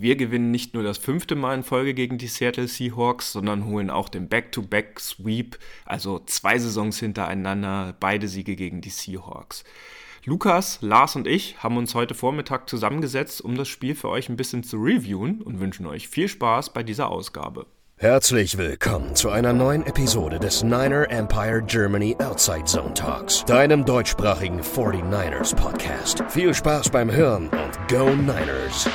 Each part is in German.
Wir gewinnen nicht nur das fünfte Mal in Folge gegen die Seattle Seahawks, sondern holen auch den Back-to-Back-Sweep, also zwei Saisons hintereinander, beide Siege gegen die Seahawks. Lukas, Lars und ich haben uns heute Vormittag zusammengesetzt, um das Spiel für euch ein bisschen zu reviewen und wünschen euch viel Spaß bei dieser Ausgabe. Herzlich willkommen zu einer neuen Episode des Niner Empire Germany Outside Zone Talks, deinem deutschsprachigen 49ers Podcast. Viel Spaß beim Hören und Go Niners!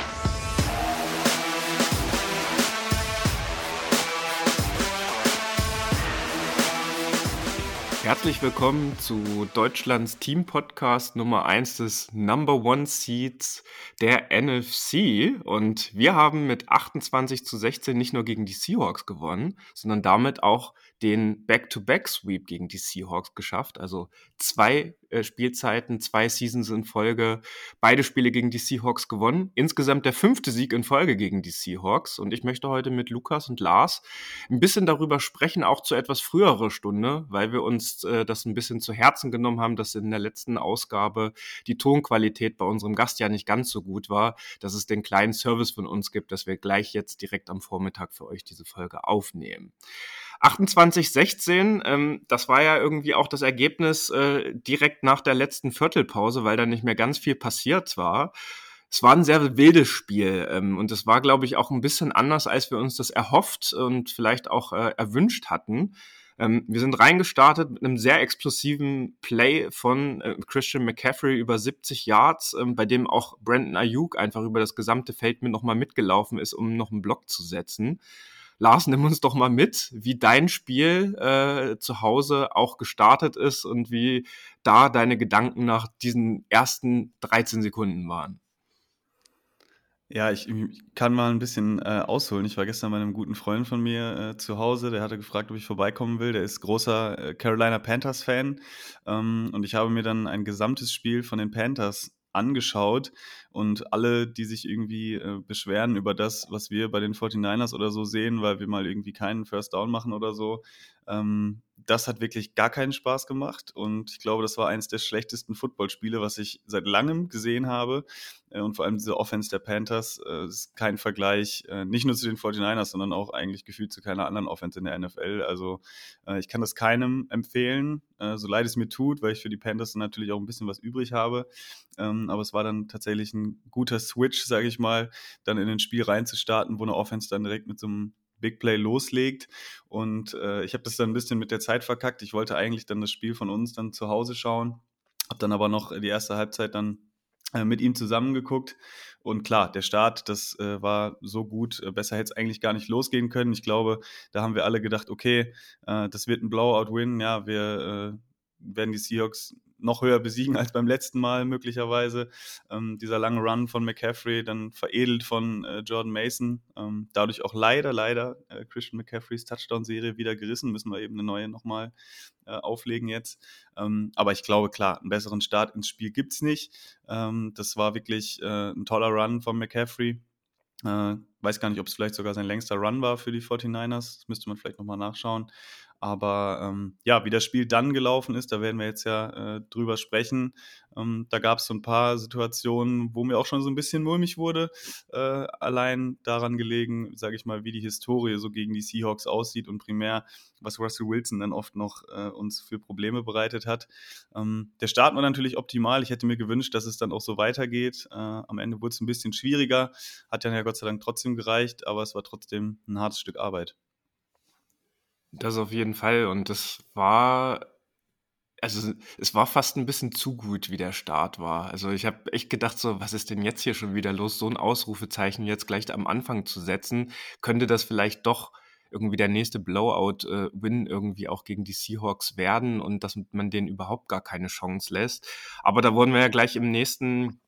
Herzlich willkommen zu Deutschlands Team Podcast Nummer 1 des Number One Seeds der NFC. Und wir haben mit 28 zu 16 nicht nur gegen die Seahawks gewonnen, sondern damit auch den Back-to-Back-Sweep gegen die Seahawks geschafft. Also zwei äh, Spielzeiten, zwei Seasons in Folge, beide Spiele gegen die Seahawks gewonnen. Insgesamt der fünfte Sieg in Folge gegen die Seahawks. Und ich möchte heute mit Lukas und Lars ein bisschen darüber sprechen, auch zu etwas früherer Stunde, weil wir uns äh, das ein bisschen zu Herzen genommen haben, dass in der letzten Ausgabe die Tonqualität bei unserem Gast ja nicht ganz so gut war, dass es den kleinen Service von uns gibt, dass wir gleich jetzt direkt am Vormittag für euch diese Folge aufnehmen. 28-16, ähm, das war ja irgendwie auch das Ergebnis äh, direkt nach der letzten Viertelpause, weil da nicht mehr ganz viel passiert war. Es war ein sehr wildes Spiel ähm, und es war, glaube ich, auch ein bisschen anders, als wir uns das erhofft und vielleicht auch äh, erwünscht hatten. Ähm, wir sind reingestartet mit einem sehr explosiven Play von äh, Christian McCaffrey über 70 Yards, ähm, bei dem auch Brandon Ayuk einfach über das gesamte Feld mit nochmal mitgelaufen ist, um noch einen Block zu setzen. Lars, nimm uns doch mal mit, wie dein Spiel äh, zu Hause auch gestartet ist und wie da deine Gedanken nach diesen ersten 13 Sekunden waren. Ja, ich, kann mal ein bisschen äh, ausholen. Ich war gestern bei einem guten Freund von mir äh, zu Hause, der hatte gefragt, ob ich vorbeikommen will. Der ist großer äh, Carolina Panthers-Fan. Ähm, und ich habe mir dann ein gesamtes Spiel von den Panthers angeschaut und alle, die sich irgendwie äh, beschweren über das, was wir bei den 49ers oder so sehen, weil wir mal irgendwie keinen First Down machen oder so, ähm, das hat wirklich gar keinen Spaß gemacht und ich glaube, das war eines der schlechtesten Footballspiele, was ich seit langem gesehen habe. Äh, und vor allem diese Offense der Panthers äh, ist kein Vergleich, äh, nicht nur zu den 49ers, sondern auch eigentlich gefühlt zu keiner anderen Offense in der NFL. Also ich kann das keinem empfehlen, so leid es mir tut, weil ich für die Panthers natürlich auch ein bisschen was übrig habe. Ähm, aber es war dann tatsächlich ein guter Switch, sage ich mal, dann in ein Spiel reinzustarten, wo eine Offense dann direkt mit so einem Big Play loslegt. Und äh, ich habe das dann ein bisschen mit der Zeit verkackt. Ich wollte eigentlich dann das Spiel von uns dann zu Hause schauen, habe dann aber noch die erste Halbzeit dann äh, mit ihm zusammengeguckt. Und klar, der Start, das äh, war so gut, äh, besser hätte es eigentlich gar nicht losgehen können. Ich glaube, da haben wir alle gedacht, okay, äh, das wird ein Blowout-Win. Ja, wir werden die Seahawks noch höher besiegen als beim letzten Mal möglicherweise. Ähm, dieser lange Run von McCaffrey, dann veredelt von äh, Jordan Mason, ähm, dadurch auch leider, leider äh, Christian McCaffreys Touchdown-Serie wieder gerissen, müssen wir eben eine neue nochmal äh, auflegen jetzt. Ähm, aber ich glaube, klar, einen besseren Start ins Spiel gibt es nicht. Ähm, das war wirklich äh, ein toller Run von McCaffrey. Äh, weiß gar nicht, ob es vielleicht sogar sein längster Run war für die 49ers. Das müsste man vielleicht nochmal nachschauen. Aber ähm, ja, wie das Spiel dann gelaufen ist, da werden wir jetzt ja äh, drüber sprechen. Ähm, da gab es so ein paar Situationen, wo mir auch schon so ein bisschen mulmig wurde. Äh, allein daran gelegen, sage ich mal, wie die Historie so gegen die Seahawks aussieht und primär, was Russell Wilson dann oft noch äh, uns für Probleme bereitet hat. Ähm, der Start war natürlich optimal. Ich hätte mir gewünscht, dass es dann auch so weitergeht. Äh, am Ende wurde es ein bisschen schwieriger. Hat dann ja Gott sei Dank trotzdem gereicht, aber es war trotzdem ein hartes Stück Arbeit. Das auf jeden Fall. Und das war, also es war fast ein bisschen zu gut, wie der Start war. Also ich habe echt gedacht, so, was ist denn jetzt hier schon wieder los? So ein Ausrufezeichen jetzt gleich am Anfang zu setzen, könnte das vielleicht doch irgendwie der nächste Blowout-Win äh, irgendwie auch gegen die Seahawks werden und dass man denen überhaupt gar keine Chance lässt. Aber da wurden wir ja gleich im nächsten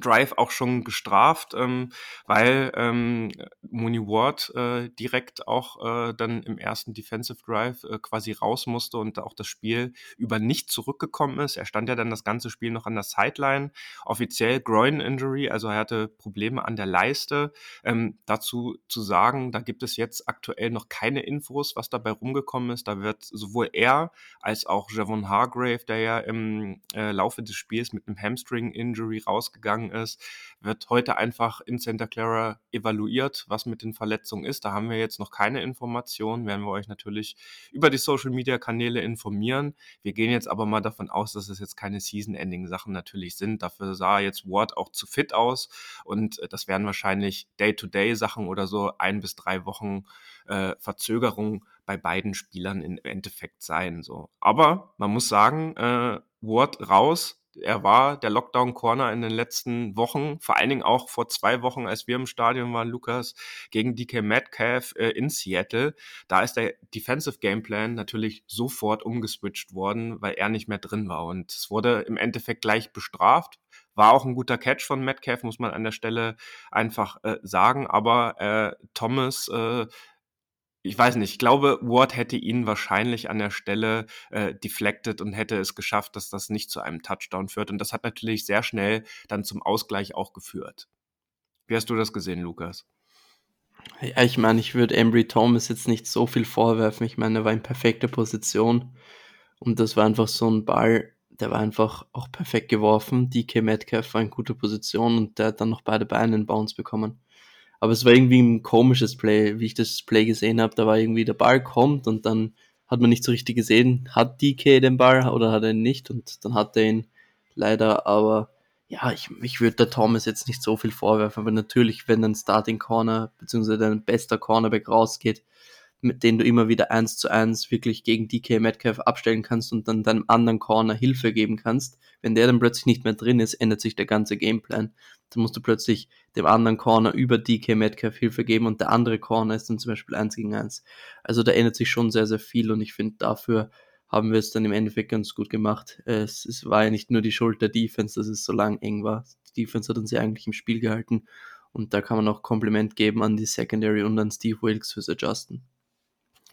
Drive auch schon gestraft, ähm, weil ähm, Mooney Ward äh, direkt auch äh, dann im ersten Defensive Drive äh, quasi raus musste und auch das Spiel über nicht zurückgekommen ist. Er stand ja dann das ganze Spiel noch an der Sideline. Offiziell Groin Injury, also er hatte Probleme an der Leiste. Ähm, dazu zu sagen, da gibt es jetzt aktuell noch keine Infos, was dabei rumgekommen ist. Da wird sowohl er als auch Javon Hargrave, der ja im äh, Laufe des Spiels mit einem Hamstring Injury rausgegangen gegangen ist, wird heute einfach in Santa Clara evaluiert, was mit den Verletzungen ist. Da haben wir jetzt noch keine Informationen, werden wir euch natürlich über die Social-Media-Kanäle informieren. Wir gehen jetzt aber mal davon aus, dass es jetzt keine Season-Ending-Sachen natürlich sind. Dafür sah jetzt Ward auch zu fit aus und äh, das werden wahrscheinlich Day-to-Day-Sachen oder so ein bis drei Wochen äh, Verzögerung bei beiden Spielern im Endeffekt sein. So. Aber man muss sagen, äh, Ward raus. Er war der Lockdown-Corner in den letzten Wochen, vor allen Dingen auch vor zwei Wochen, als wir im Stadion waren, Lukas, gegen DK Metcalf äh, in Seattle. Da ist der Defensive Gameplan natürlich sofort umgeswitcht worden, weil er nicht mehr drin war. Und es wurde im Endeffekt gleich bestraft. War auch ein guter Catch von Metcalf, muss man an der Stelle einfach äh, sagen. Aber äh, Thomas äh, ich weiß nicht, ich glaube, Ward hätte ihn wahrscheinlich an der Stelle äh, deflected und hätte es geschafft, dass das nicht zu einem Touchdown führt. Und das hat natürlich sehr schnell dann zum Ausgleich auch geführt. Wie hast du das gesehen, Lukas? Ja, ich meine, ich würde Embry Thomas jetzt nicht so viel vorwerfen. Ich meine, er war in perfekter Position und das war einfach so ein Ball, der war einfach auch perfekt geworfen. DK Metcalf war in guter Position und der hat dann noch beide Beine in Bounce bekommen. Aber es war irgendwie ein komisches Play, wie ich das Play gesehen habe. Da war irgendwie der Ball kommt und dann hat man nicht so richtig gesehen, hat DK den Ball oder hat er ihn nicht und dann hat er ihn leider, aber ja, ich, ich würde der Thomas jetzt nicht so viel vorwerfen, aber natürlich, wenn ein Starting Corner bzw. dein bester Cornerback rausgeht, mit denen du immer wieder eins zu eins wirklich gegen DK Metcalf abstellen kannst und dann deinem anderen Corner Hilfe geben kannst. Wenn der dann plötzlich nicht mehr drin ist, ändert sich der ganze Gameplan. Dann musst du plötzlich dem anderen Corner über DK Metcalf Hilfe geben und der andere Corner ist dann zum Beispiel eins gegen eins. Also da ändert sich schon sehr, sehr viel und ich finde dafür haben wir es dann im Endeffekt ganz gut gemacht. Es, es war ja nicht nur die Schuld der Defense, dass es so lang eng war. Die Defense hat uns ja eigentlich im Spiel gehalten und da kann man auch Kompliment geben an die Secondary und an Steve Wilkes fürs Adjusten.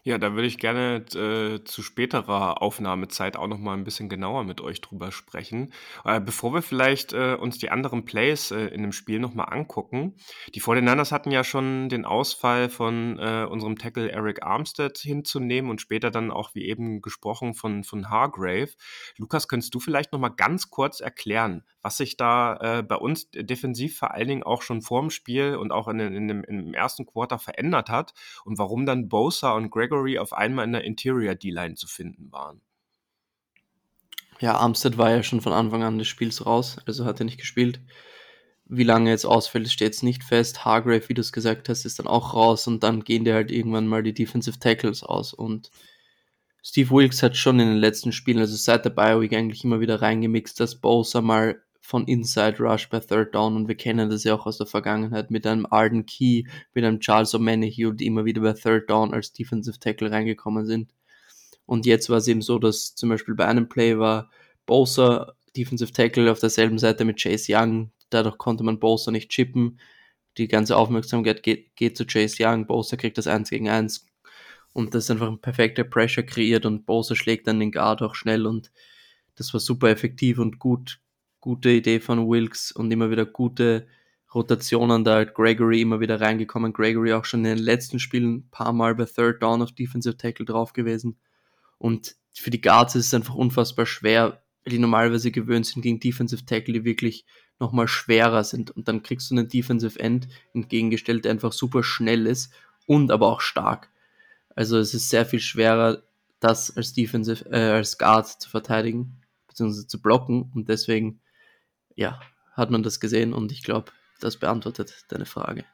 Ja, da würde ich gerne äh, zu späterer Aufnahmezeit auch noch mal ein bisschen genauer mit euch drüber sprechen. Äh, bevor wir vielleicht äh, uns die anderen Plays äh, in dem Spiel noch mal angucken. Die 49ers hatten ja schon den Ausfall von äh, unserem Tackle Eric Armstead hinzunehmen und später dann auch, wie eben gesprochen, von, von Hargrave. Lukas, könntest du vielleicht noch mal ganz kurz erklären, was sich da äh, bei uns defensiv vor allen Dingen auch schon vorm Spiel und auch in, in, dem, im ersten Quarter verändert hat und warum dann Bosa und Gregory auf einmal in der Interior D-Line zu finden waren. Ja, Armstead war ja schon von Anfang an des Spiels raus, also hat er nicht gespielt. Wie lange jetzt ausfällt, steht jetzt nicht fest. Hargrave, wie du es gesagt hast, ist dann auch raus und dann gehen dir halt irgendwann mal die Defensive Tackles aus und Steve Wilkes hat schon in den letzten Spielen, also seit der Bioweek eigentlich immer wieder reingemixt, dass Bosa mal von Inside Rush bei Third Down und wir kennen das ja auch aus der Vergangenheit mit einem Arden Key, mit einem Charles O'Manohue, die immer wieder bei Third Down als Defensive Tackle reingekommen sind. Und jetzt war es eben so, dass zum Beispiel bei einem Play war Bosa Defensive Tackle auf derselben Seite mit Chase Young, dadurch konnte man Bosa nicht chippen. Die ganze Aufmerksamkeit geht, geht zu Chase Young, Bosa kriegt das 1 gegen 1 und das ist einfach ein perfekter Pressure kreiert und Bosa schlägt dann den Guard auch schnell und das war super effektiv und gut gute Idee von Wilkes und immer wieder gute Rotationen. Da halt Gregory immer wieder reingekommen. Gregory auch schon in den letzten Spielen ein paar Mal bei Third Down auf Defensive Tackle drauf gewesen. Und für die Guards ist es einfach unfassbar schwer, die normalerweise gewöhnt sind gegen Defensive Tackle, die wirklich nochmal schwerer sind. Und dann kriegst du einen Defensive End entgegengestellt, der einfach super schnell ist und aber auch stark. Also es ist sehr viel schwerer, das als Defensive, äh, als Guard zu verteidigen, beziehungsweise zu blocken. Und deswegen ja, hat man das gesehen und ich glaube, das beantwortet deine Frage.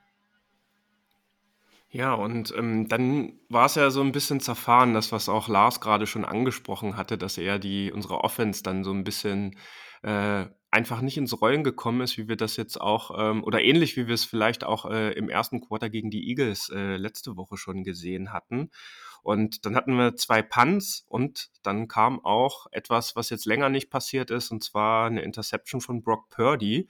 Ja, und ähm, dann war es ja so ein bisschen zerfahren, das, was auch Lars gerade schon angesprochen hatte, dass er die unsere Offense dann so ein bisschen äh, einfach nicht ins Rollen gekommen ist, wie wir das jetzt auch, ähm, oder ähnlich wie wir es vielleicht auch äh, im ersten Quarter gegen die Eagles äh, letzte Woche schon gesehen hatten. Und dann hatten wir zwei Punts und dann kam auch etwas, was jetzt länger nicht passiert ist, und zwar eine Interception von Brock Purdy.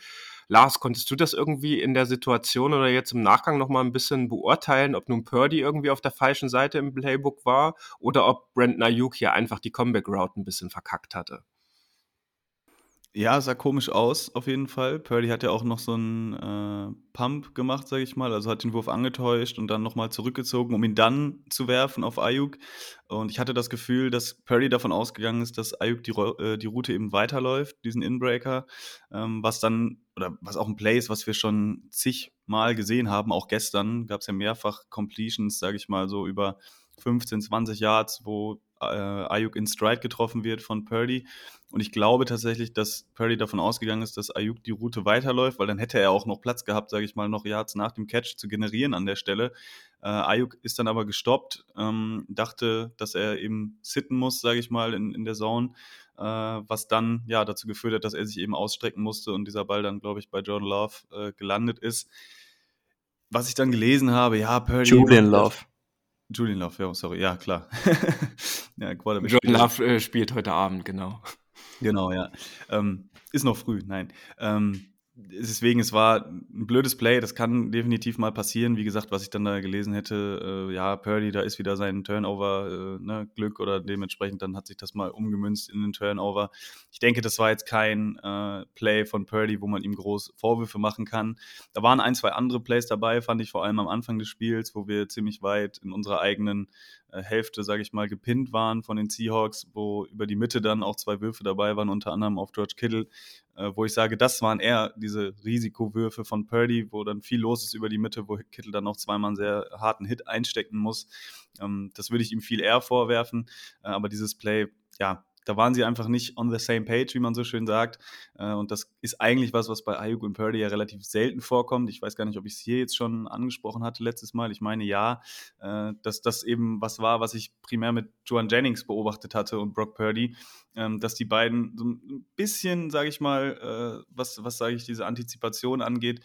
Lars, konntest du das irgendwie in der Situation oder jetzt im Nachgang nochmal ein bisschen beurteilen, ob nun Purdy irgendwie auf der falschen Seite im Playbook war oder ob Brent Ayuk hier einfach die Comeback Route ein bisschen verkackt hatte? Ja, sah komisch aus auf jeden Fall. Purdy hat ja auch noch so 'n, äh, Pump gemacht, sage ich mal. Also, hat den Wurf angetäuscht und dann noch mal zurückgezogen, um ihn dann zu werfen auf Ayuk. Und ich hatte das Gefühl, dass Purdy davon ausgegangen ist, dass Ayuk die äh, die Route eben weiterläuft, diesen Inbreaker, ähm, was dann oder was auch 'n Play ist, was wir schon zigmal gesehen haben. Auch gestern gab's ja mehrfach Completions, sage ich mal, so über 15, 20 Yards, wo, äh, Ayuk in Stride getroffen wird von Purdy. Und ich glaube tatsächlich, dass Purdy davon ausgegangen ist, dass Ayuk die Route weiterläuft, weil dann hätte er auch noch Platz gehabt, sage ich mal, noch Yards nach dem Catch zu generieren an der Stelle. Äh, Ayuk ist dann aber gestoppt, ähm, dachte, dass er eben sitten muss, sage ich mal, in, in der Zone, äh, was dann ja dazu geführt hat, dass er sich eben ausstrecken musste und dieser Ball dann, glaube ich, bei Jordan Love äh, gelandet ist. Was ich dann gelesen habe, ja, Purdy. Julian Love. Julian Love, ja, sorry, ja, klar. ja, Jordan Love äh, spielt heute Abend, genau. Genau, ja. Ähm, ist noch früh, nein. Ähm, deswegen, es war ein blödes Play, das kann definitiv mal passieren. Wie gesagt, was ich dann da gelesen hätte, äh, ja, Purdy, da ist wieder sein Turnover, äh, ne, Glück oder dementsprechend, dann hat sich das mal umgemünzt in den Turnover. Ich denke, das war jetzt kein äh, Play von Purdy, wo man ihm groß Vorwürfe machen kann. Da waren ein, zwei andere Plays dabei, fand ich vor allem am Anfang des Spiels, wo wir ziemlich weit in unserer eigenen äh, Hälfte, sage ich mal, gepinnt waren von den Seahawks, wo über die Mitte dann auch zwei Würfe dabei waren, unter anderem auf George Kittle, äh, wo ich sage, das waren eher diese Risikowürfe von Purdy, wo dann viel los ist über die Mitte, wo Kittle dann noch zweimal einen sehr harten Hit einstecken muss. Ähm, das würde ich ihm viel eher vorwerfen, äh, aber dieses Play, ja, da waren sie einfach nicht on the same page, wie man so schön sagt. Äh, und das ist eigentlich was, was bei Ayuk und Purdy ja relativ selten vorkommt. Ich weiß gar nicht, ob ich es hier jetzt schon angesprochen hatte letztes Mal. Ich meine ja, äh, dass das eben was war, was ich primär mit Joan Jennings beobachtet hatte und Brock Purdy, ähm, dass die beiden so ein bisschen, sage ich mal, äh, was, was sage ich, diese Antizipation angeht,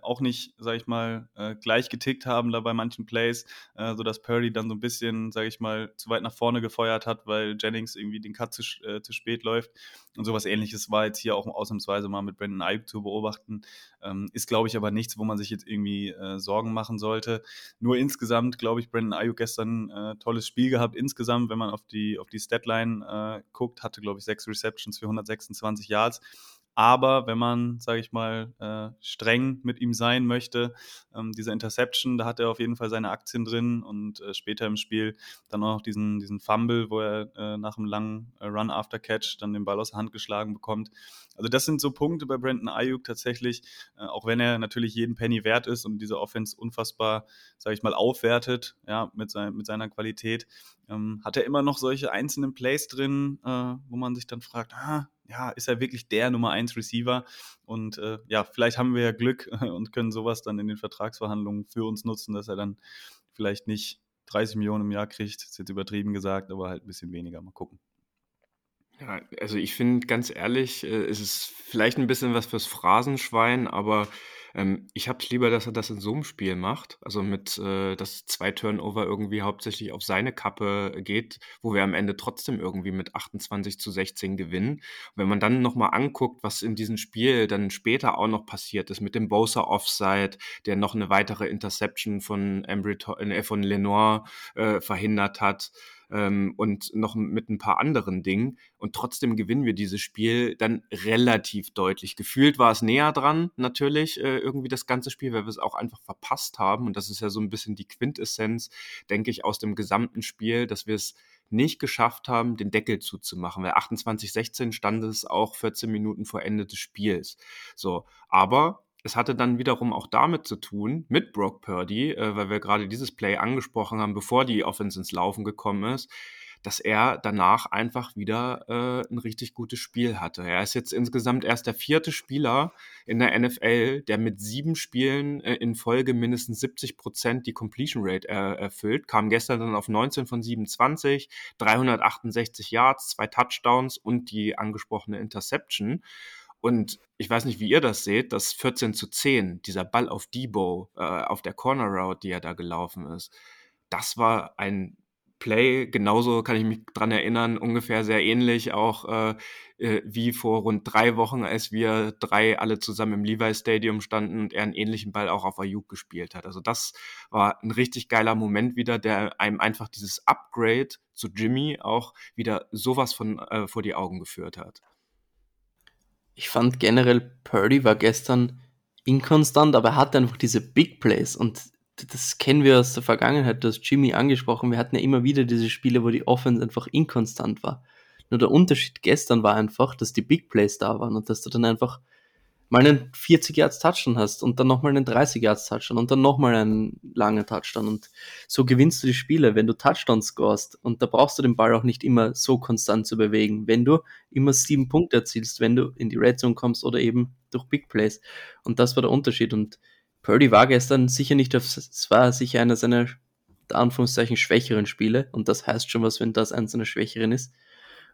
auch nicht, sage ich mal, gleich getickt haben da bei manchen Plays, sodass Purdy dann so ein bisschen, sage ich mal, zu weit nach vorne gefeuert hat, weil Jennings irgendwie den Cut Cut zu, äh, zu spät läuft. Und sowas ähnliches war jetzt hier auch ausnahmsweise mal mit Brandon Ayuk zu beobachten. Ähm, ist, glaube ich, aber nichts, wo man sich jetzt irgendwie äh, Sorgen machen sollte. Nur insgesamt, glaube ich, Brandon Ayuk gestern äh, tolles Spiel gehabt. Insgesamt, wenn man auf die, auf die Statline äh, guckt, hatte, glaube ich, sechs Receptions für 126 Yards. Aber wenn man, sage ich mal, äh, streng mit ihm sein möchte, ähm, diese Interception, da hat er auf jeden Fall seine Aktien drin und äh, später im Spiel dann auch noch diesen, diesen Fumble, wo er äh, nach einem langen äh, Run after Catch dann den Ball aus der Hand geschlagen bekommt. Also das sind so Punkte bei Brandon Ayuk tatsächlich, äh, auch wenn er natürlich jeden Penny wert ist und diese Offense unfassbar, sage ich mal, aufwertet, ja, mit, sein, mit seiner Qualität, ähm, hat er immer noch solche einzelnen Plays drin, äh, wo man sich dann fragt, ah, ja, ist er wirklich der Nummer 1 Receiver? Und äh, ja, vielleicht haben wir ja Glück und können sowas dann in den Vertragsverhandlungen für uns nutzen, dass er dann vielleicht nicht 30 Millionen im Jahr kriegt, ist jetzt übertrieben gesagt, aber halt ein bisschen weniger. Mal gucken. Ja, also ich finde ganz ehrlich, äh, ist es vielleicht ein bisschen was fürs Phrasenschwein, aber ähm, ich habe es lieber, dass er das in so einem Spiel macht, also mit, äh, dass zwei Turnover irgendwie hauptsächlich auf seine Kappe geht, wo wir am Ende trotzdem irgendwie mit 28 zu 16 gewinnen. Und wenn man dann nochmal anguckt, was in diesem Spiel dann später auch noch passiert ist mit dem Bowser Offside, der noch eine weitere Interception von Embry, äh, von Lenoir äh, verhindert hat, ähm, und noch mit ein paar anderen Dingen. Und trotzdem gewinnen wir dieses Spiel dann relativ deutlich. Gefühlt war es näher dran, natürlich, äh, irgendwie das ganze Spiel, weil wir es auch einfach verpasst haben. Und das ist ja so ein bisschen die Quintessenz, denke ich, aus dem gesamten Spiel, dass wir es nicht geschafft haben, den Deckel zuzumachen, weil 28-16 stand es auch 14 Minuten vor Ende des Spiels. So, aber es hatte dann wiederum auch damit zu tun, mit Brock Purdy, äh, weil wir gerade dieses Play angesprochen haben, bevor die Offense ins Laufen gekommen ist, dass er danach einfach wieder äh, ein richtig gutes Spiel hatte. Er ist jetzt insgesamt erst der vierte Spieler in der NFL, der mit sieben Spielen äh, in Folge mindestens 70 Prozent die Completion Rate er erfüllt. Kam gestern dann auf 19 von 27, 368 Yards, zwei Touchdowns und die angesprochene Interception. Und ich weiß nicht, wie ihr das seht, das 14 zu 10, dieser Ball auf Debo, äh, auf der Corner Route, die er da gelaufen ist, das war ein Play, genauso kann ich mich dran erinnern, ungefähr sehr ähnlich auch äh, äh, wie vor rund drei Wochen, als wir drei alle zusammen im Levi Stadium standen und er einen ähnlichen Ball auch auf Ayuk gespielt hat. Also das war ein richtig geiler Moment wieder, der einem einfach dieses Upgrade zu Jimmy auch wieder sowas von äh, vor die Augen geführt hat. Ich fand generell, Purdy war gestern inkonstant, aber er hatte einfach diese Big Plays und das kennen wir aus der Vergangenheit, du hast Jimmy angesprochen, wir hatten ja immer wieder diese Spiele, wo die Offense einfach inkonstant war. Nur der Unterschied gestern war einfach, dass die Big Plays da waren und dass du dann einfach mal einen 40 Yards Touchdown hast und dann nochmal einen 30 Yards Touchdown und dann nochmal einen langen Touchdown. Und so gewinnst du die Spiele, wenn du Touchdowns scorest. Und da brauchst du den Ball auch nicht immer so konstant zu bewegen, wenn du immer sieben Punkte erzielst, wenn du in die Red Zone kommst oder eben durch Big Plays. Und das war der Unterschied. Und Purdy war gestern sicher nicht auf, es war sicher einer seiner Anführungszeichen schwächeren Spiele. Und das heißt schon was, wenn das eins seiner schwächeren ist.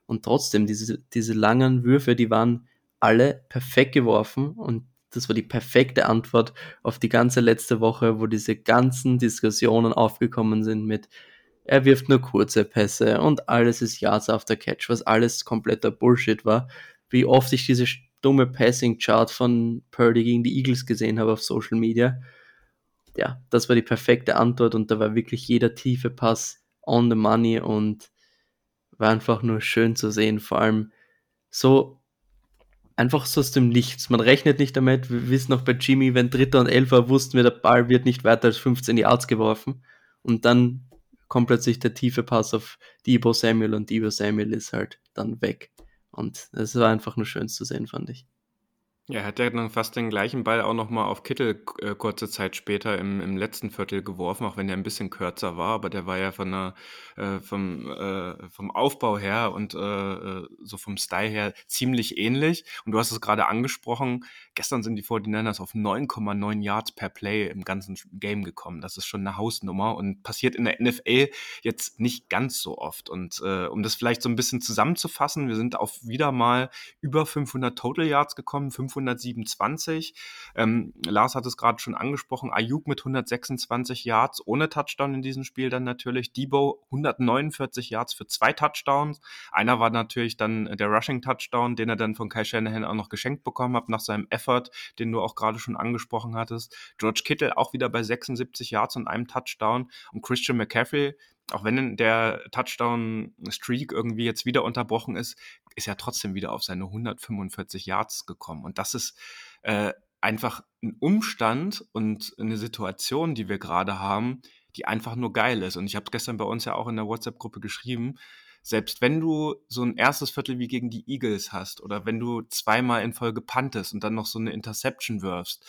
Und trotzdem diese, diese langen Würfe, die waren alle perfekt geworfen und das war die perfekte Antwort auf die ganze letzte Woche, wo diese ganzen Diskussionen aufgekommen sind mit er wirft nur kurze Pässe und alles ist Yards after Catch, was alles kompletter Bullshit war. Wie oft ich diese dumme Passing Chart von Purdy gegen die Eagles gesehen habe auf Social Media. Ja, das war die perfekte Antwort und da war wirklich jeder tiefe Pass on the money und war einfach nur schön zu sehen, vor allem so einfach so aus dem Nichts. Man rechnet nicht damit. Wir wissen noch bei Jimmy, wenn Dritter und Elfer wussten wir, der Ball wird nicht weiter als 15 Yards geworfen. Und dann kommt plötzlich der tiefe Pass auf Debo Samuel und Debo Samuel ist halt dann weg. Und es war einfach nur schön zu sehen, fand ich. Ja, er hat ja dann fast den gleichen Ball auch nochmal auf Kittel äh, kurze Zeit später im, im letzten Viertel geworfen, auch wenn der ein bisschen kürzer war, aber der war ja von der, äh, vom, äh, vom Aufbau her und äh, äh so vom Style her ziemlich ähnlich. Und du hast es gerade angesprochen, gestern sind die 49ers auf 9,9 Yards per Play im ganzen Game gekommen. Das ist schon eine Hausnummer und passiert in der NFL jetzt nicht ganz so oft. Und äh, um das vielleicht so ein bisschen zusammenzufassen, wir sind auf wieder mal über 500 Total Yards gekommen, 527. Ähm, Lars hat es gerade schon angesprochen, Ayuk mit 126 Yards ohne Touchdown in diesem Spiel dann natürlich. Debo 149 Yards für zwei Touchdowns. Einer war natürlich dann der Rushing Touchdown, den er dann von Kai Shanahan auch noch geschenkt bekommen hat nach seinem Effort, den du auch gerade schon angesprochen hattest. George Kittle auch wieder bei 76 Yards und einem Touchdown. Und Christian McCaffrey auch wenn der Touchdown-Streak irgendwie jetzt wieder unterbrochen ist, ist er trotzdem wieder auf seine 145 Yards gekommen. Und das ist äh, einfach ein Umstand und eine Situation, die wir gerade haben, die einfach nur geil ist. Und ich habe es gestern bei uns ja auch in der WhatsApp-Gruppe geschrieben. Selbst wenn du so ein erstes Viertel wie gegen die Eagles hast oder wenn du zweimal in Folge pantest und dann noch so eine Interception wirfst,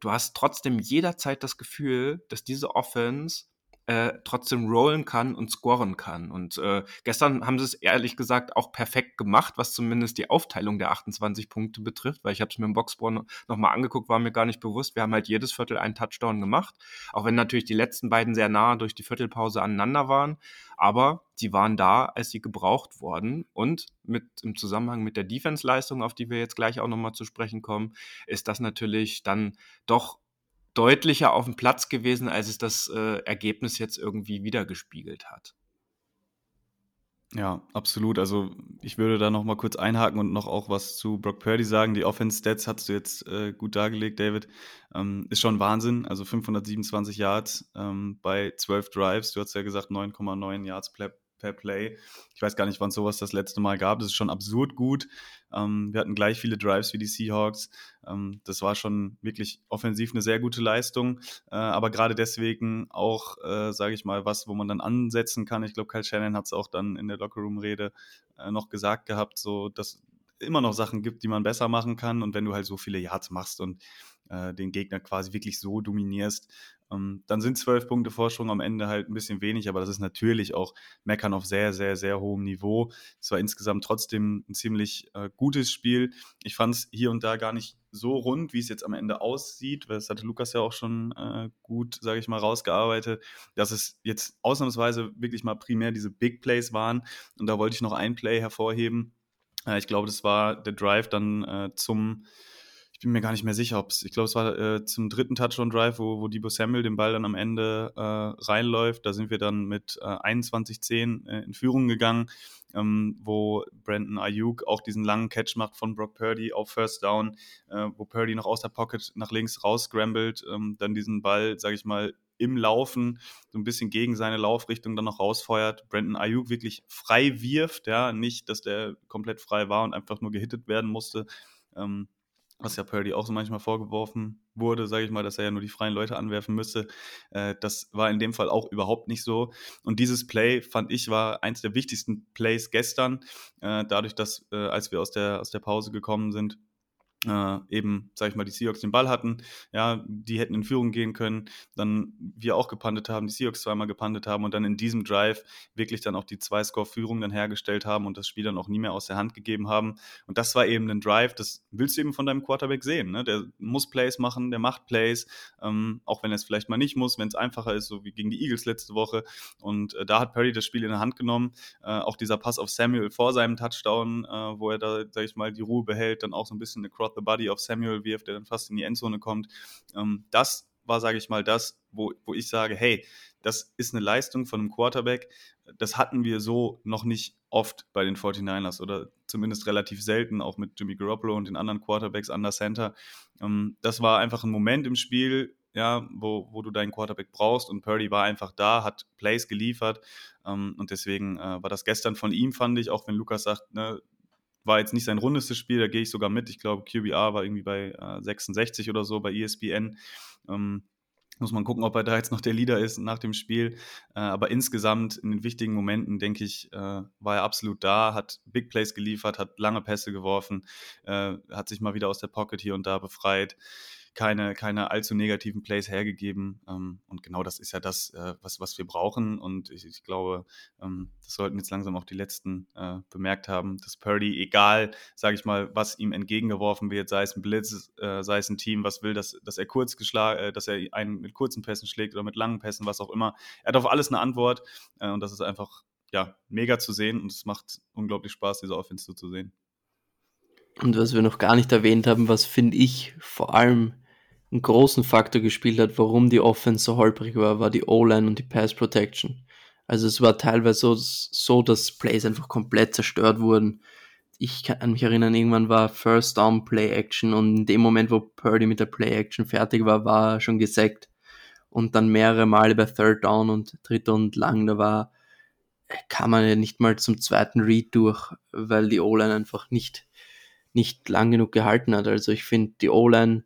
du hast trotzdem jederzeit das Gefühl, dass diese Offense äh, trotzdem rollen kann und scoren kann. Und äh, gestern haben sie es ehrlich gesagt auch perfekt gemacht, was zumindest die Aufteilung der 28 Punkte betrifft, weil ich habe es mir im Boxscore nochmal angeguckt, war mir gar nicht bewusst. Wir haben halt jedes Viertel einen Touchdown gemacht, auch wenn natürlich die letzten beiden sehr nah durch die Viertelpause aneinander waren. Aber sie waren da, als sie gebraucht wurden. Und mit, im Zusammenhang mit der Defense-Leistung, auf die wir jetzt gleich auch nochmal zu sprechen kommen, ist das natürlich dann doch deutlicher auf dem Platz gewesen, als es das äh, Ergebnis jetzt irgendwie wiedergespiegelt hat. Ja, absolut. Also ich würde da noch mal kurz einhaken und noch auch was zu Brock Purdy sagen. Die Offense-Stats hast du jetzt äh, gut dargelegt, David. Ähm, ist schon Wahnsinn. Also 527 Yards ähm, bei 12 Drives. Du hast ja gesagt 9,9 Yards per Play. Ich weiß gar nicht, wann sowas das letzte Mal gab. Das ist schon absurd gut. Ähm, wir hatten gleich viele Drives wie die Seahawks. Ähm, das war schon wirklich offensiv eine sehr gute Leistung. Äh, aber gerade deswegen auch, äh, sage ich mal, was, wo man dann ansetzen kann. Ich glaube, Kyle Shannon hat es auch dann in der Lockerroom-Rede äh, noch gesagt gehabt, so dass immer noch Sachen gibt, die man besser machen kann. Und wenn du halt so viele Yards machst und äh, den Gegner quasi wirklich so dominierst, ähm, dann sind zwölf Punkte Vorsprung am Ende halt ein bisschen wenig, aber das ist natürlich auch Meckern auf sehr, sehr, sehr hohem Niveau. Es war insgesamt trotzdem ein ziemlich äh, gutes Spiel. Ich fand es hier und da gar nicht so rund, wie es jetzt am Ende aussieht. Das hatte Lukas ja auch schon äh, gut, sage ich mal, rausgearbeitet, dass es jetzt ausnahmsweise wirklich mal primär diese Big Plays waren. Und da wollte ich noch ein Play hervorheben. Äh, ich glaube, das war der Drive dann äh, zum ich bin mir gar nicht mehr sicher, ob es, ich glaube, es war äh, zum dritten Touchdown-Drive, wo, wo Debo Samuel den Ball dann am Ende äh, reinläuft. Da sind wir dann mit äh, 21-10 äh, in Führung gegangen, ähm, wo Brandon Ayuk auch diesen langen Catch macht von Brock Purdy auf First Down, äh, wo Purdy noch aus der Pocket nach links rausscrambled, ähm, dann diesen Ball, sage ich mal, im Laufen so ein bisschen gegen seine Laufrichtung dann noch rausfeuert. Brandon Ayuk wirklich frei wirft, ja, nicht, dass der komplett frei war und einfach nur gehittet werden musste, Ähm, was ja Purdy auch so manchmal vorgeworfen wurde, sage ich mal, dass er ja nur die freien Leute anwerfen müsste. Äh, das war in dem Fall auch überhaupt nicht so. Und dieses Play, fand ich, war eins der wichtigsten Plays gestern, äh, dadurch, dass, äh, als wir aus der, aus der Pause gekommen sind, äh, eben, sag ich mal, die Seahawks den Ball hatten, ja, die hätten in Führung gehen können, dann wir auch gepandet haben, die Seahawks zweimal gepandet haben und dann in diesem Drive wirklich dann auch die Zwei-Score-Führung dann hergestellt haben und das Spiel dann auch nie mehr aus der Hand gegeben haben. Und das war eben ein Drive, das willst du eben von deinem Quarterback sehen. Ne? Der muss Plays machen, der macht Plays, ähm, auch wenn er es vielleicht mal nicht muss, wenn es einfacher ist, so wie gegen die Eagles letzte Woche. Und äh, da hat Perry das Spiel in der Hand genommen. Äh, auch dieser Pass auf Samuel vor seinem Touchdown, äh, wo er da, sag ich mal, die Ruhe behält, dann auch so ein bisschen eine Cross the Body auf Samuel wirft, der dann fast in die Endzone kommt. Ähm, das war, sage ich mal, das, wo, wo ich sage, hey, das ist eine Leistung von einem Quarterback. Das hatten wir so noch nicht oft bei den 49ers oder zumindest relativ selten, auch mit Jimmy Garoppolo und den anderen Quarterbacks an der Center. Ähm, das war einfach ein Moment im Spiel, ja, wo, wo du deinen Quarterback brauchst und Purdy war einfach da, hat Plays geliefert ähm, und deswegen äh, war das gestern von ihm, fand ich, auch wenn Lukas sagt, ne, war jetzt nicht sein rundestes Spiel, da gehe ich sogar mit. Ich glaube, QBR war irgendwie bei äh, 66 oder so bei ESPN. Ähm, muss man gucken, ob er da jetzt noch der Leader ist nach dem Spiel. Äh, aber insgesamt in den wichtigen Momenten, denke ich, äh, war er absolut da, hat Big Plays geliefert, hat lange Pässe geworfen, äh, hat sich mal wieder aus der Pocket hier und da befreit keine, keine allzu negativen Plays hergegeben. Ähm, und genau das ist ja das, äh, was, was wir brauchen. Und ich, ich glaube, ähm, das sollten jetzt langsam auch die Letzten äh, bemerkt haben, dass Purdy, egal, sage ich mal, was ihm entgegengeworfen wird, sei es ein Blitz, äh, sei es ein Team, was will, dass, dass er kurz geschlagen, äh, dass er einen mit kurzen Pässen schlägt oder mit langen Pässen, was auch immer. Er hat auf alles eine Antwort. Äh, und das ist einfach ja, mega zu sehen und es macht unglaublich Spaß, diese Offense zu sehen. Und was wir noch gar nicht erwähnt haben, was finde ich vor allem einen großen Faktor gespielt hat, warum die Offense so holprig war, war die O-Line und die Pass Protection. Also es war teilweise so, so, dass Plays einfach komplett zerstört wurden. Ich kann mich erinnern, irgendwann war First Down Play Action und in dem Moment, wo Purdy mit der Play Action fertig war, war er schon gesackt. Und dann mehrere Male bei Third Down und Dritter und Lang, da war, kam man ja nicht mal zum zweiten Read durch, weil die O-Line einfach nicht, nicht lang genug gehalten hat. Also ich finde, die O-Line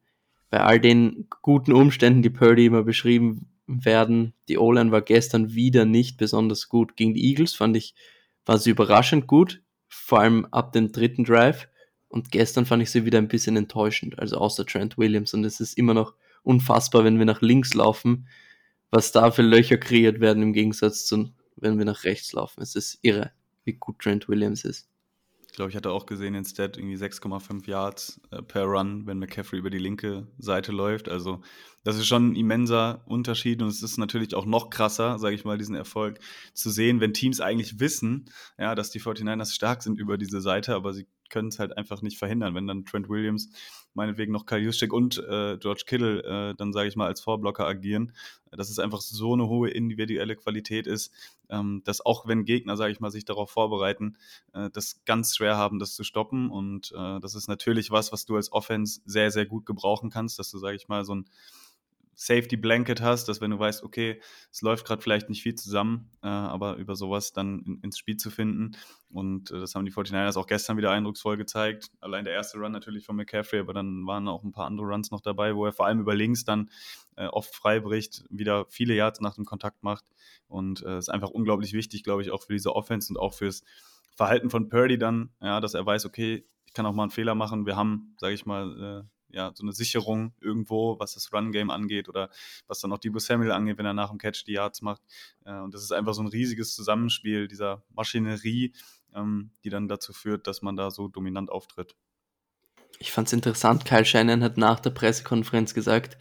bei all den guten Umständen, die Purdy immer beschrieben werden, die O-Line war gestern wieder nicht besonders gut. Gegen die Eagles fand ich, war sie überraschend gut, vor allem ab dem dritten Drive. Und gestern fand ich sie wieder ein bisschen enttäuschend, also außer Trent Williams. Und es ist immer noch unfassbar, wenn wir nach links laufen, was da für Löcher kreiert werden im Gegensatz zu, wenn wir nach rechts laufen. Es ist irre, wie gut Trent Williams ist glaube, ich hatte auch gesehen in Stat irgendwie 6,5 Yards äh, per Run, wenn McCaffrey über die linke Seite läuft. Also das ist schon ein immenser Unterschied und es ist natürlich auch noch krasser, sage ich mal, diesen Erfolg zu sehen, wenn Teams eigentlich wissen, ja, dass die 49ers stark sind über diese Seite, aber sie können es halt einfach nicht verhindern, wenn dann Trent Williams, meinetwegen noch Kyle Juszczyk und äh, George Kittle äh, dann, sage ich mal, als Vorblocker agieren, dass es einfach so eine hohe individuelle Qualität ist, ähm, dass auch wenn Gegner, sage ich mal, sich darauf vorbereiten, äh, das ganz schwer haben, das zu stoppen. Und äh, das ist natürlich was, was du als Offense sehr, sehr gut gebrauchen kannst, dass du, sage ich mal, so ein Safety Blanket hast, dass wenn du weißt, okay, es läuft gerade vielleicht nicht viel zusammen, äh, aber über sowas dann in, ins Spiel zu finden. Und äh, das haben die 49ers auch gestern wieder eindrucksvoll gezeigt. Allein der erste Run natürlich von McCaffrey, aber dann waren auch ein paar andere Runs noch dabei, wo er vor allem über links dann äh, oft frei bricht, wieder viele Yards nach dem Kontakt macht. Und es äh, ist einfach unglaublich wichtig, glaube ich, auch für diese Offense und auch fürs Verhalten von Purdy dann, ja, dass er weiß, okay, ich kann auch mal einen Fehler machen. Wir haben, sage ich mal, äh, ja, so eine Sicherung irgendwo, was das Run-Game angeht oder was dann auch Debo Samuel angeht, wenn er nach dem Catch die Yards macht. Äh, und das ist einfach so ein riesiges Zusammenspiel dieser Maschinerie, ähm, die dann dazu führt, dass man da so dominant auftritt. Ich fand es interessant, Kyle Shannon hat nach der Pressekonferenz gesagt,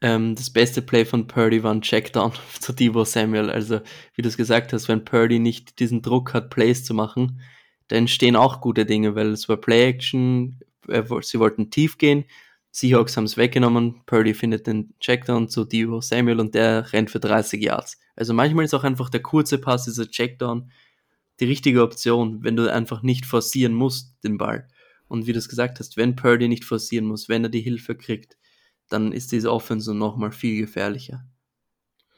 ähm, das beste Play von Purdy war ein Checkdown zu Debo Samuel. Also, wie du es gesagt hast, wenn Purdy nicht diesen Druck hat, Plays zu machen, dann entstehen auch gute Dinge, weil es war Play-Action, äh, sie wollten tief gehen. Seahawks haben es weggenommen. Purdy findet den Checkdown zu Dio Samuel und der rennt für 30 Yards. Also manchmal ist auch einfach der kurze Pass, dieser Checkdown, die richtige Option, wenn du einfach nicht forcieren musst, den Ball. Und wie du es gesagt hast, wenn Purdy nicht forcieren muss, wenn er die Hilfe kriegt, dann ist diese Offense nochmal viel gefährlicher.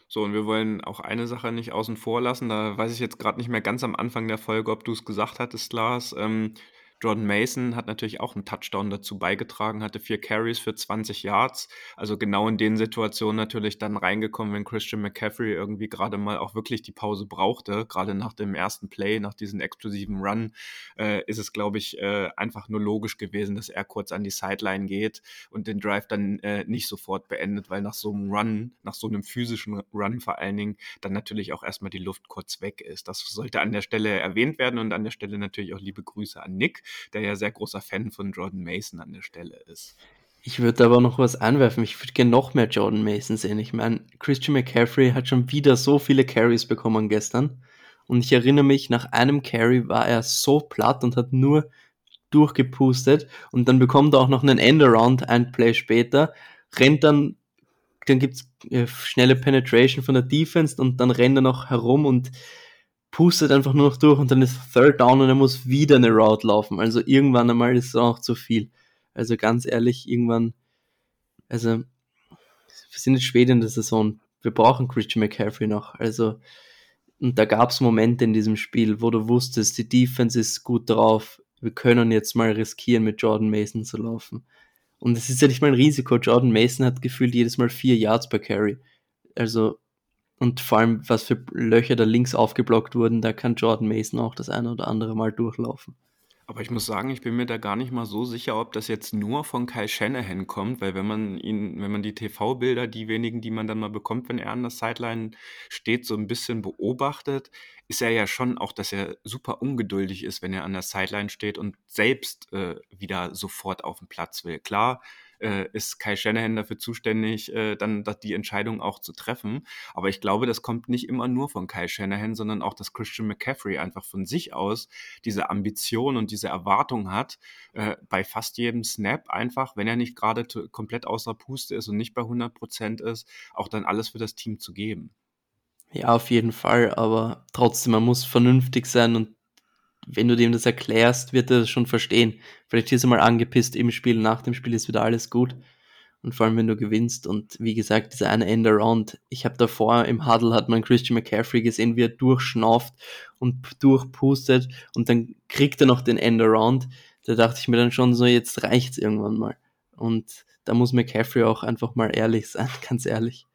So, und wir wollen auch eine Sache nicht außen vor lassen. Da weiß ich jetzt gerade nicht mehr ganz am Anfang der Folge, ob du es gesagt hattest, Lars. Ähm, Jordan Mason hat natürlich auch einen Touchdown dazu beigetragen, hatte vier Carries für 20 Yards. Also genau in den Situationen natürlich dann reingekommen, wenn Christian McCaffrey irgendwie gerade mal auch wirklich die Pause brauchte. Gerade nach dem ersten Play, nach diesem explosiven Run, äh, ist es, glaube ich, äh, einfach nur logisch gewesen, dass er kurz an die Sideline geht und den Drive dann äh, nicht sofort beendet, weil nach so einem Run, nach so einem physischen Run vor allen Dingen, dann natürlich auch erstmal die Luft kurz weg ist. Das sollte an der Stelle erwähnt werden und an der Stelle natürlich auch liebe Grüße an Nick, der ja sehr großer Fan von Jordan Mason an der Stelle ist. Ich würde aber noch was anwerfen. Ich würde gerne noch mehr Jordan Mason sehen. Ich meine, Christian McCaffrey hat schon wieder so viele Carries bekommen gestern. Und ich erinnere mich, nach einem Carry war er so platt und hat nur durchgepustet. Und dann bekommt er auch noch einen Endaround ein Play später, rennt dann, dann gibt's äh, schnelle Penetration von der Defense und dann rennt er noch herum und pustet einfach nur noch durch und dann ist Third Down und er muss wieder eine Route laufen. Also irgendwann einmal ist es auch zu viel. Also ganz ehrlich, irgendwann, also wir sind jetzt spät in der Saison. Wir brauchen Christian McCaffrey noch. Also, und da gab es Momente in diesem Spiel, wo du wusstest, die Defense ist gut drauf. Wir können jetzt mal riskieren, mit Jordan Mason zu laufen. Und es ist ja nicht mal ein Risiko. Jordan Mason hat gefühlt jedes Mal vier Yards per Carry. Also und vor allem, was für Löcher da links aufgeblockt wurden, da kann Jordan Mason auch das eine oder andere Mal durchlaufen. Aber ich muss sagen, ich bin mir da gar nicht mal so sicher, ob das jetzt nur von Kyle Shanahan kommt, weil wenn man ihn, wenn man die TV-Bilder, die wenigen, die man dann mal bekommt, wenn er an der Sideline steht, so ein bisschen beobachtet, ist er ja schon auch, dass er super ungeduldig ist, wenn er an der Sideline steht und selbst äh, wieder sofort auf den Platz will. Klar, äh, ist Kai Shanahan dafür zuständig, äh, dann die Entscheidung auch zu treffen. Aber ich glaube, das kommt nicht immer nur von Kai Shanahan, sondern auch, dass Christian McCaffrey einfach von sich aus diese Ambition und diese Erwartung hat, äh, bei fast jedem Snap einfach, wenn er nicht gerade komplett außer Puste ist und nicht bei 100 Prozent ist, auch dann alles für das Team zu geben. Ja, auf jeden Fall, aber trotzdem, man muss vernünftig sein und wenn du dem das erklärst, wird er das schon verstehen. Vielleicht ist er mal angepisst im Spiel, nach dem Spiel ist wieder alles gut. Und vor allem, wenn du gewinnst. Und wie gesagt, dieser eine End-Around. Ich habe davor im Huddle hat man Christian McCaffrey gesehen, wie er durchschnauft und durchpustet. Und dann kriegt er noch den End-Around. Da dachte ich mir dann schon so, jetzt reicht's irgendwann mal. Und da muss McCaffrey auch einfach mal ehrlich sein, ganz ehrlich.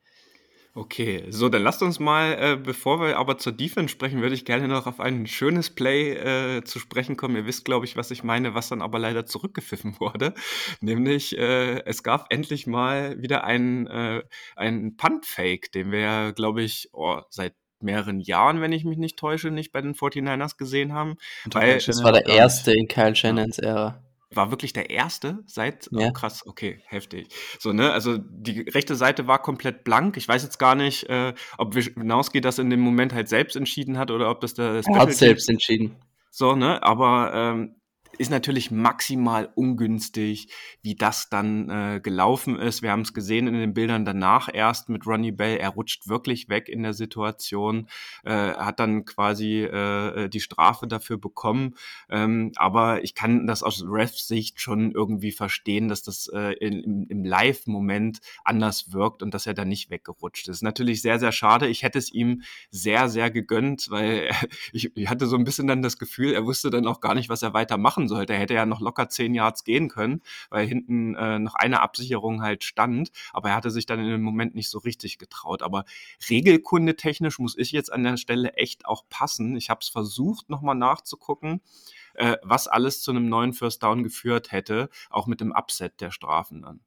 Okay, so, dann lasst uns mal, äh, bevor wir aber zur Defense sprechen, würde ich gerne noch auf ein schönes Play äh, zu sprechen kommen. Ihr wisst, glaube ich, was ich meine, was dann aber leider zurückgepfiffen wurde. Nämlich, äh, es gab endlich mal wieder einen, äh, einen Punt-Fake, den wir, glaube ich, oh, seit mehreren Jahren, wenn ich mich nicht täusche, nicht bei den 49ers gesehen haben. Weil, das war der erste in Kyle Shannons Ära war wirklich der erste seit, oh, ja. oh, krass, okay, heftig. So, ne, also die rechte Seite war komplett blank. Ich weiß jetzt gar nicht, äh, ob Winowski das in dem Moment halt selbst entschieden hat oder ob das der Er hat selbst entschieden. So, ne, aber ähm, ist natürlich maximal ungünstig, wie das dann äh, gelaufen ist. Wir haben es gesehen in den Bildern danach erst mit Ronnie Bell. Er rutscht wirklich weg in der Situation, äh, hat dann quasi äh, die Strafe dafür bekommen. Ähm, aber ich kann das aus Refs-Sicht schon irgendwie verstehen, dass das äh, in, im Live-Moment anders wirkt und dass er da nicht weggerutscht ist. Natürlich sehr, sehr schade. Ich hätte es ihm sehr, sehr gegönnt, weil ich, ich hatte so ein bisschen dann das Gefühl, er wusste dann auch gar nicht, was er weiter machen sollte. Er hätte ja noch locker zehn Yards gehen können, weil hinten äh, noch eine Absicherung halt stand. Aber er hatte sich dann in dem Moment nicht so richtig getraut. Aber Regelkunde technisch muss ich jetzt an der Stelle echt auch passen. Ich habe es versucht, nochmal nachzugucken äh, was alles zu einem neuen First Down geführt hätte, auch mit dem Upset der Strafen dann.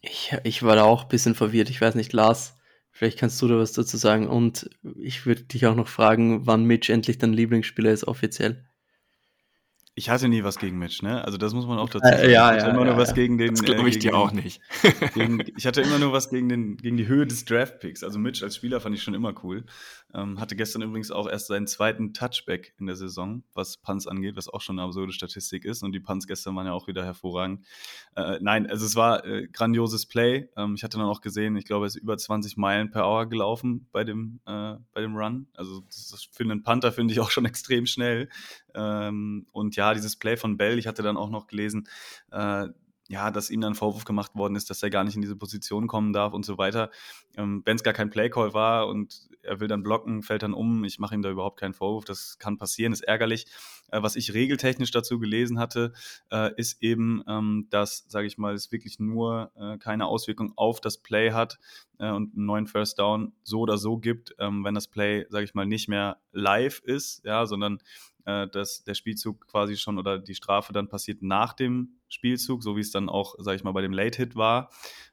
Ich, ich war da auch ein bisschen verwirrt. Ich weiß nicht, Lars, Vielleicht kannst du da was dazu sagen. Und ich würde dich auch noch fragen, wann Mitch endlich dein Lieblingsspieler ist, offiziell. Ich hatte nie was gegen Mitch, ne? Also das muss man auch dazu sagen. Äh, ja, ich hatte ja, immer ja, nur was gegen den. Das glaube ich äh, dir auch nicht. Gegen, ich hatte immer nur was gegen, den, gegen die Höhe des Draftpicks. Also Mitch als Spieler fand ich schon immer cool. Ähm, hatte gestern übrigens auch erst seinen zweiten Touchback in der Saison, was Punts angeht, was auch schon eine absurde Statistik ist. Und die Punts gestern waren ja auch wieder hervorragend. Äh, nein, also es war äh, grandioses Play. Ähm, ich hatte dann auch gesehen, ich glaube, er ist über 20 Meilen per Hour gelaufen bei dem, äh, bei dem Run. Also das für einen Panther finde ich auch schon extrem schnell. Ähm, und ja, dieses Play von Bell, ich hatte dann auch noch gelesen, äh, ja, dass ihm dann Vorwurf gemacht worden ist, dass er gar nicht in diese Position kommen darf und so weiter. Ähm, Wenn es gar kein Playcall war und er will dann blocken, fällt dann um, ich mache ihm da überhaupt keinen Vorwurf, das kann passieren, ist ärgerlich. Äh, was ich regeltechnisch dazu gelesen hatte, äh, ist eben, ähm, dass, sage ich mal, es wirklich nur äh, keine Auswirkung auf das Play hat äh, und einen neuen First Down so oder so gibt, ähm, wenn das Play, sage ich mal, nicht mehr live ist, ja, sondern äh, dass der Spielzug quasi schon oder die Strafe dann passiert nach dem Spielzug, so wie es dann auch, sage ich mal, bei dem Late Hit war,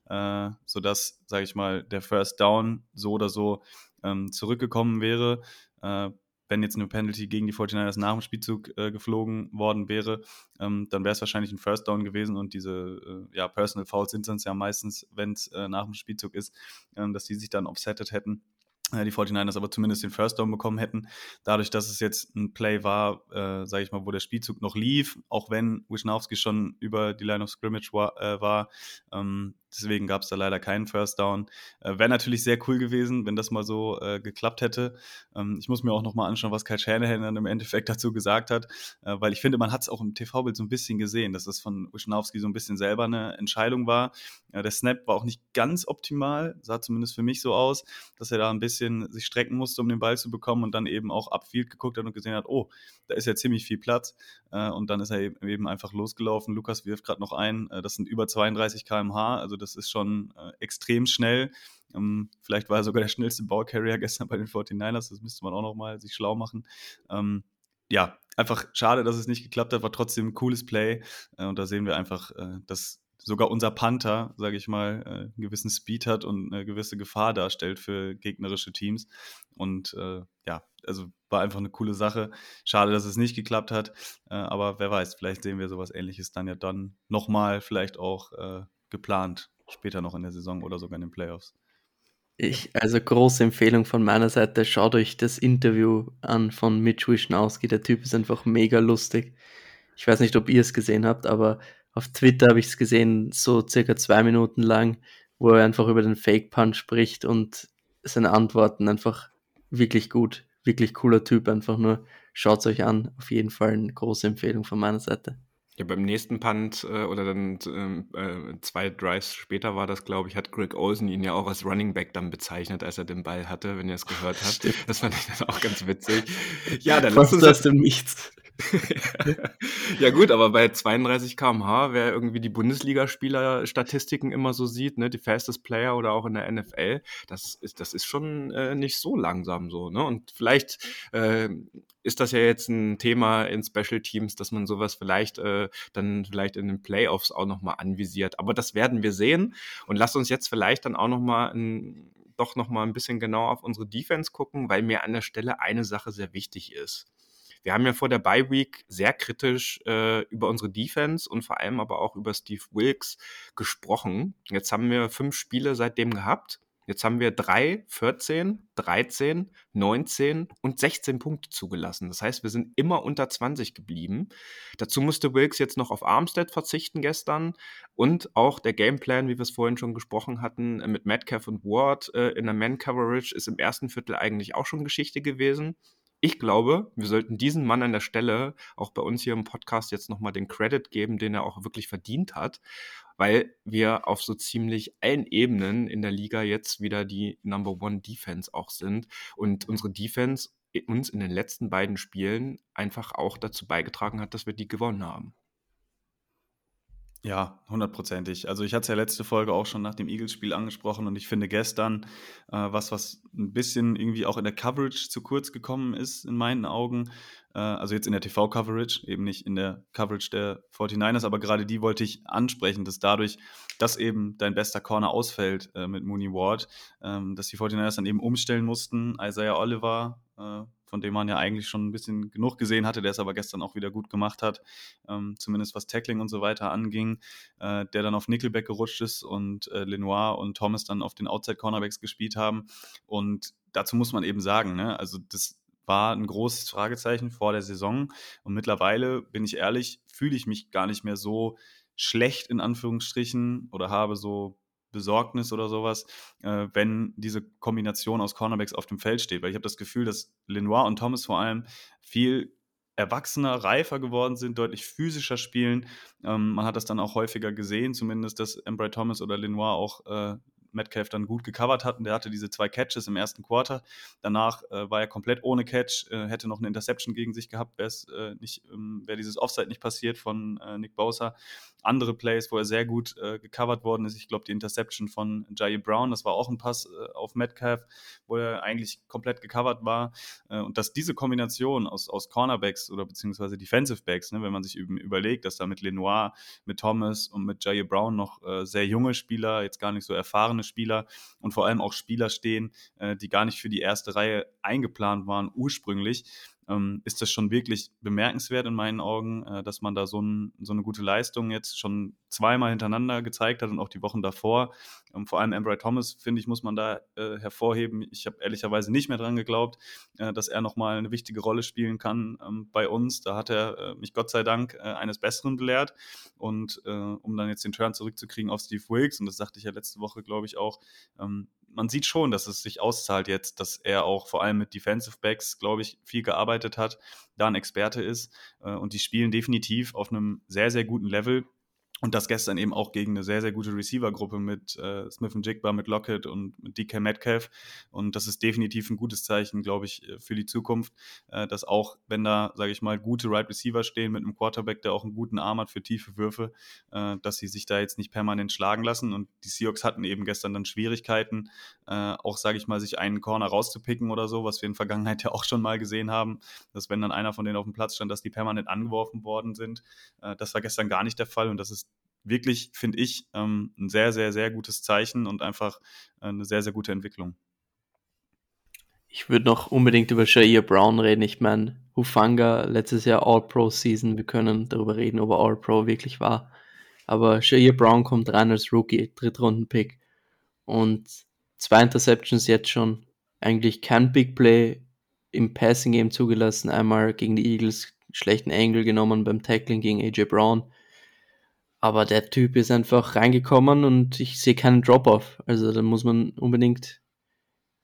äh, sodass, sage ich mal, der First Down so oder so ähm, zurückgekommen wäre. Äh, wenn jetzt eine Penalty gegen die 49ers nach dem Spielzug äh, geflogen worden wäre, ähm, dann wäre es wahrscheinlich ein First Down gewesen und diese äh, ja, Personal Fouls sind es ja meistens, wenn es äh, nach dem Spielzug ist, ähm, dass die sich dann offsettet hätten. Äh, die 49ers aber zumindest den First Down bekommen hätten. Dadurch, dass es jetzt ein Play war, äh, sage ich mal, wo der Spielzug noch lief, auch wenn Wisnowski schon über die Line of Scrimmage war, äh, war ähm, Deswegen gab es da leider keinen First Down. Äh, Wäre natürlich sehr cool gewesen, wenn das mal so äh, geklappt hätte. Ähm, ich muss mir auch nochmal anschauen, was Kyle Shanahan dann im Endeffekt dazu gesagt hat, äh, weil ich finde, man hat es auch im TV-Bild so ein bisschen gesehen, dass das von Wischnowski so ein bisschen selber eine Entscheidung war. Äh, der Snap war auch nicht ganz optimal, sah zumindest für mich so aus, dass er da ein bisschen sich strecken musste, um den Ball zu bekommen und dann eben auch upfield geguckt hat und gesehen hat, oh, da ist ja ziemlich viel Platz. Äh, und dann ist er eben einfach losgelaufen. Lukas wirft gerade noch ein, äh, das sind über 32 km/h, also das ist schon äh, extrem schnell. Ähm, vielleicht war er sogar der schnellste Ballcarrier gestern bei den 49ers, das müsste man auch noch mal sich schlau machen. Ähm, ja, einfach schade, dass es nicht geklappt hat, war trotzdem ein cooles Play. Äh, und da sehen wir einfach, äh, dass sogar unser Panther, sage ich mal, äh, einen gewissen Speed hat und eine gewisse Gefahr darstellt für gegnerische Teams. Und äh, ja, also war einfach eine coole Sache. Schade, dass es nicht geklappt hat, äh, aber wer weiß, vielleicht sehen wir sowas ähnliches dann ja dann nochmal, vielleicht auch äh, geplant, später noch in der Saison oder sogar in den Playoffs. Ich, also große Empfehlung von meiner Seite, schaut euch das Interview an von Mitch Wischnowski. Der Typ ist einfach mega lustig. Ich weiß nicht, ob ihr es gesehen habt, aber auf Twitter habe ich es gesehen, so circa zwei Minuten lang, wo er einfach über den Fake Punch spricht und seine Antworten einfach wirklich gut, wirklich cooler Typ, einfach nur schaut es euch an. Auf jeden Fall eine große Empfehlung von meiner Seite. Ja, beim nächsten Punt äh, oder dann ähm, äh, zwei Drives später war das, glaube ich, hat Greg Olsen ihn ja auch als Running Back dann bezeichnet, als er den Ball hatte, wenn ihr es gehört habt. Stimmt. Das fand ich dann auch ganz witzig. Ja, dann lass uns das dem Nichts. ja gut, aber bei 32 km/h, wer irgendwie die Bundesligaspieler-Statistiken immer so sieht, ne, die fastest Player oder auch in der NFL, das ist, das ist schon äh, nicht so langsam so. Ne? Und vielleicht äh, ist das ja jetzt ein Thema in Special Teams, dass man sowas vielleicht äh, dann vielleicht in den Playoffs auch nochmal anvisiert. Aber das werden wir sehen. Und lasst uns jetzt vielleicht dann auch nochmal ein doch noch mal ein bisschen genauer auf unsere Defense gucken, weil mir an der Stelle eine Sache sehr wichtig ist. Wir haben ja vor der Bye Week sehr kritisch äh, über unsere Defense und vor allem aber auch über Steve Wilkes gesprochen. Jetzt haben wir fünf Spiele seitdem gehabt. Jetzt haben wir drei, 14, 13, 19 und 16 Punkte zugelassen. Das heißt, wir sind immer unter 20 geblieben. Dazu musste Wilkes jetzt noch auf Armstead verzichten gestern und auch der Gameplan, wie wir es vorhin schon gesprochen hatten, mit Metcalf und Ward äh, in der Man-Coverage ist im ersten Viertel eigentlich auch schon Geschichte gewesen ich glaube, wir sollten diesen Mann an der Stelle auch bei uns hier im Podcast jetzt nochmal den Credit geben, den er auch wirklich verdient hat, weil wir auf so ziemlich allen Ebenen in der Liga jetzt wieder die Number One Defense auch sind und unsere Defense uns in den letzten beiden Spielen einfach auch dazu beigetragen hat, dass wir die gewonnen haben. Ja, hundertprozentig. Also ich hatte es ja letzte Folge auch schon nach dem Eagles-Spiel angesprochen und ich finde gestern äh, was, was ein bisschen irgendwie auch in der Coverage zu kurz gekommen ist, in meinen Augen. Äh, also jetzt in der TV-Coverage, eben nicht in der Coverage der 49ers, aber gerade die wollte ich ansprechen, dass dadurch, dass eben dein bester Corner ausfällt äh, mit Mooney Ward, ähm, dass die 49ers dann eben umstellen mussten. Isaiah Oliver äh, von dem man ja eigentlich schon ein bisschen genug gesehen hatte, der es aber gestern auch wieder gut gemacht hat, ähm, zumindest was Tackling und so weiter anging, äh, der dann auf Nickelback gerutscht ist und äh, Lenoir und Thomas dann auf den Outside-Cornerbacks gespielt haben. Und dazu muss man eben sagen, ne, also das war ein großes Fragezeichen vor der Saison. Und mittlerweile, bin ich ehrlich, fühle ich mich gar nicht mehr so schlecht in Anführungsstrichen oder habe so Besorgnis oder sowas, äh, wenn diese Kombination aus Cornerbacks auf dem Feld steht. Weil ich habe das Gefühl, dass Lenoir und Thomas vor allem viel erwachsener, reifer geworden sind, deutlich physischer spielen. Ähm, man hat das dann auch häufiger gesehen, zumindest, dass Embry Thomas oder Lenoir auch äh, Metcalf dann gut gecovert hatten. Der hatte diese zwei Catches im ersten Quarter. Danach äh, war er komplett ohne Catch, äh, hätte noch eine Interception gegen sich gehabt, wäre äh, ähm, wäre dieses Offside nicht passiert von äh, Nick Bosa. Andere Plays, wo er sehr gut äh, gecovert worden ist. Ich glaube, die Interception von Jair Brown, das war auch ein Pass äh, auf Metcalf, wo er eigentlich komplett gecovert war. und dass diese Kombination aus, aus Cornerbacks oder beziehungsweise Defensive Backs, ne, wenn man sich überlegt, dass da mit Lenoir, mit Thomas und mit Jair Brown noch sehr junge Spieler, jetzt gar nicht so erfahrene erfahrene Spieler und vor allem auch Spieler stehen, äh, die gar nicht für die erste Reihe eingeplant waren ursprünglich ähm, ist das schon wirklich bemerkenswert in meinen Augen, äh, dass man da so, ein, so, eine gute Leistung jetzt schon zweimal hintereinander gezeigt hat und auch die Wochen davor. Ähm, vor allem Embry Thomas, finde ich, muss man da äh, hervorheben. Ich habe ehrlicherweise nicht mehr dran geglaubt, äh, dass er nochmal eine wichtige Rolle spielen kann ähm, bei uns. Da hat er äh, mich Gott sei Dank äh, eines Besseren belehrt. Und äh, um dann jetzt den Turn zurückzukriegen auf Steve Wilkes, und das sagte ich ja letzte Woche, glaube ich, auch, ähm, man sieht schon, dass es sich auszahlt jetzt, dass er auch vor allem mit Defensive Backs, glaube ich, viel gearbeitet hat, da ein Experte ist. Äh, und die spielen definitiv auf einem sehr, sehr guten Level. Und das gestern eben auch gegen eine sehr, sehr gute Receiver-Gruppe mit äh, Smith und Jigba, mit Lockett und mit DK Metcalf. Und das ist definitiv ein gutes Zeichen, glaube ich, äh, für die Zukunft, äh, dass auch, wenn da, sage ich mal, gute Right Receiver stehen mit einem Quarterback, der auch einen guten Arm hat für tiefe Würfe, äh, dass sie sich da jetzt nicht permanent schlagen lassen. Und die Seahawks hatten eben gestern dann Schwierigkeiten, äh, auch, sage ich mal, sich einen Corner rauszupicken oder so, was wir in der Vergangenheit ja auch schon mal gesehen haben, dass wenn dann einer von denen auf dem Platz stand, dass die permanent angeworfen worden sind. Äh, das war gestern gar nicht der Fall und das ist wirklich, finde ich, ähm, ein sehr, sehr, sehr gutes Zeichen und einfach äh, eine sehr, sehr gute Entwicklung. Ich würde noch unbedingt über Shair Brown reden. Ich meine, Hufanga letztes Jahr All-Pro-Season. Wir können darüber reden, ob er All-Pro wirklich war. Aber Shair Brown kommt rein als Rookie, Drittrunden-Pick. Und zwei Interceptions jetzt schon. Eigentlich kein Big Play im Passing Game zugelassen. Einmal gegen die Eagles schlechten Angle genommen beim Tackling gegen AJ Brown. Aber der Typ ist einfach reingekommen und ich sehe keinen Drop-off. Also da muss man unbedingt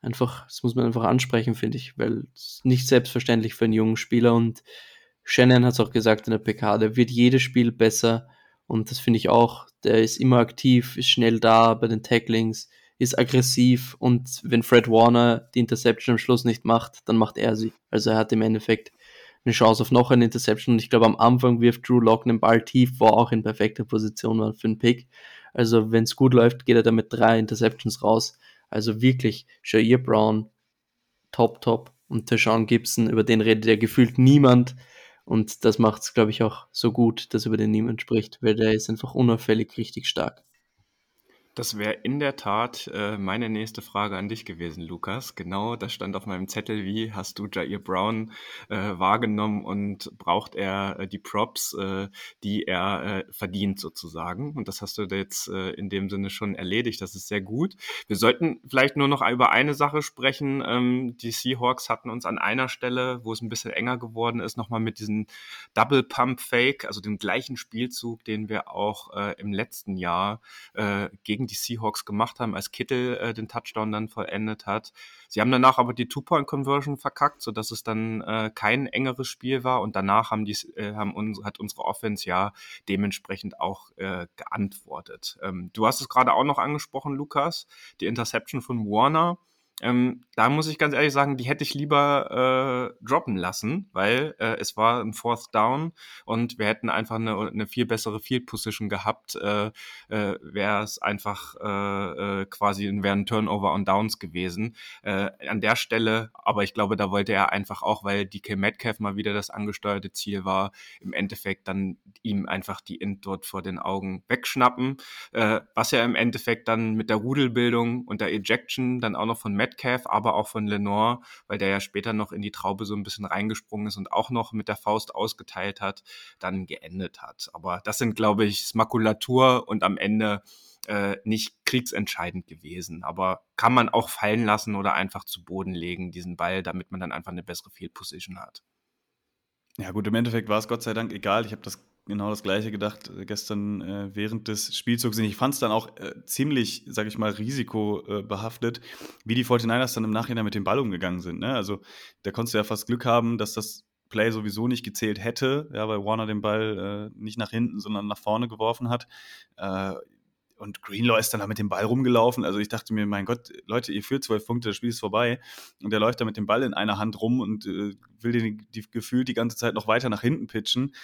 einfach, das muss man einfach ansprechen, finde ich, weil es nicht selbstverständlich für einen jungen Spieler und Shannon hat es auch gesagt in der PK, der wird jedes Spiel besser und das finde ich auch. Der ist immer aktiv, ist schnell da bei den Tacklings, ist aggressiv und wenn Fred Warner die Interception am Schluss nicht macht, dann macht er sie. Also er hat im Endeffekt eine Chance auf noch eine Interception. Und ich glaube, am Anfang wirft Drew Lock den Ball tief, wo auch in perfekter Position war für einen Pick. Also, wenn es gut läuft, geht er da mit drei Interceptions raus. Also wirklich, Jair Brown, top, top. Und Tashawn Gibson, über den redet ja gefühlt niemand. Und das macht es, glaube ich, auch so gut, dass über den niemand spricht, weil der ist einfach unauffällig richtig stark. Das wäre in der Tat äh, meine nächste Frage an dich gewesen, Lukas. Genau, das stand auf meinem Zettel. Wie hast du Jair Brown äh, wahrgenommen und braucht er äh, die Props, äh, die er äh, verdient sozusagen? Und das hast du jetzt äh, in dem Sinne schon erledigt. Das ist sehr gut. Wir sollten vielleicht nur noch über eine Sache sprechen. Ähm, die Seahawks hatten uns an einer Stelle, wo es ein bisschen enger geworden ist, nochmal mit diesem Double Pump Fake, also dem gleichen Spielzug, den wir auch äh, im letzten Jahr äh, gegen gegen die Seahawks gemacht haben, als Kittel äh, den Touchdown dann vollendet hat. Sie haben danach aber die Two-Point-Conversion verkackt, sodass es dann äh, kein engeres Spiel war und danach haben die, äh, haben uns, hat unsere Offense ja dementsprechend auch äh, geantwortet. Ähm, du hast es gerade auch noch angesprochen, Lukas, die Interception von Warner. Ähm, da muss ich ganz ehrlich sagen, die hätte ich lieber äh, droppen lassen, weil äh, es war ein Fourth Down und wir hätten einfach eine, eine viel bessere Field Position gehabt, äh, äh, wäre es einfach äh, äh, quasi ein Turnover on Downs gewesen. Äh, an der Stelle, aber ich glaube, da wollte er einfach auch, weil DK Metcalf mal wieder das angesteuerte Ziel war, im Endeffekt dann ihm einfach die Int dort vor den Augen wegschnappen, äh, was ja im Endeffekt dann mit der Rudelbildung und der Ejection dann auch noch von Metcalf Metcalf, aber auch von Lenore, weil der ja später noch in die Traube so ein bisschen reingesprungen ist und auch noch mit der Faust ausgeteilt hat, dann geendet hat. Aber das sind, glaube ich, Makulatur und am Ende äh, nicht kriegsentscheidend gewesen. Aber kann man auch fallen lassen oder einfach zu Boden legen, diesen Ball, damit man dann einfach eine bessere Field Position hat. Ja, gut, im Endeffekt war es Gott sei Dank egal. Ich habe das genau das Gleiche gedacht äh, gestern äh, während des Spielzugs. Ich fand es dann auch äh, ziemlich, sag ich mal, risikobehaftet, wie die 49ers dann im Nachhinein mit dem Ball umgegangen sind. Ne? Also da konntest du ja fast Glück haben, dass das Play sowieso nicht gezählt hätte, ja, weil Warner den Ball äh, nicht nach hinten, sondern nach vorne geworfen hat. Äh, und Greenlaw ist dann da mit dem Ball rumgelaufen. Also ich dachte mir, mein Gott, Leute, ihr führt zwölf Punkte, das Spiel ist vorbei. Und der läuft da mit dem Ball in einer Hand rum und äh, will den die, gefühlt die ganze Zeit noch weiter nach hinten pitchen.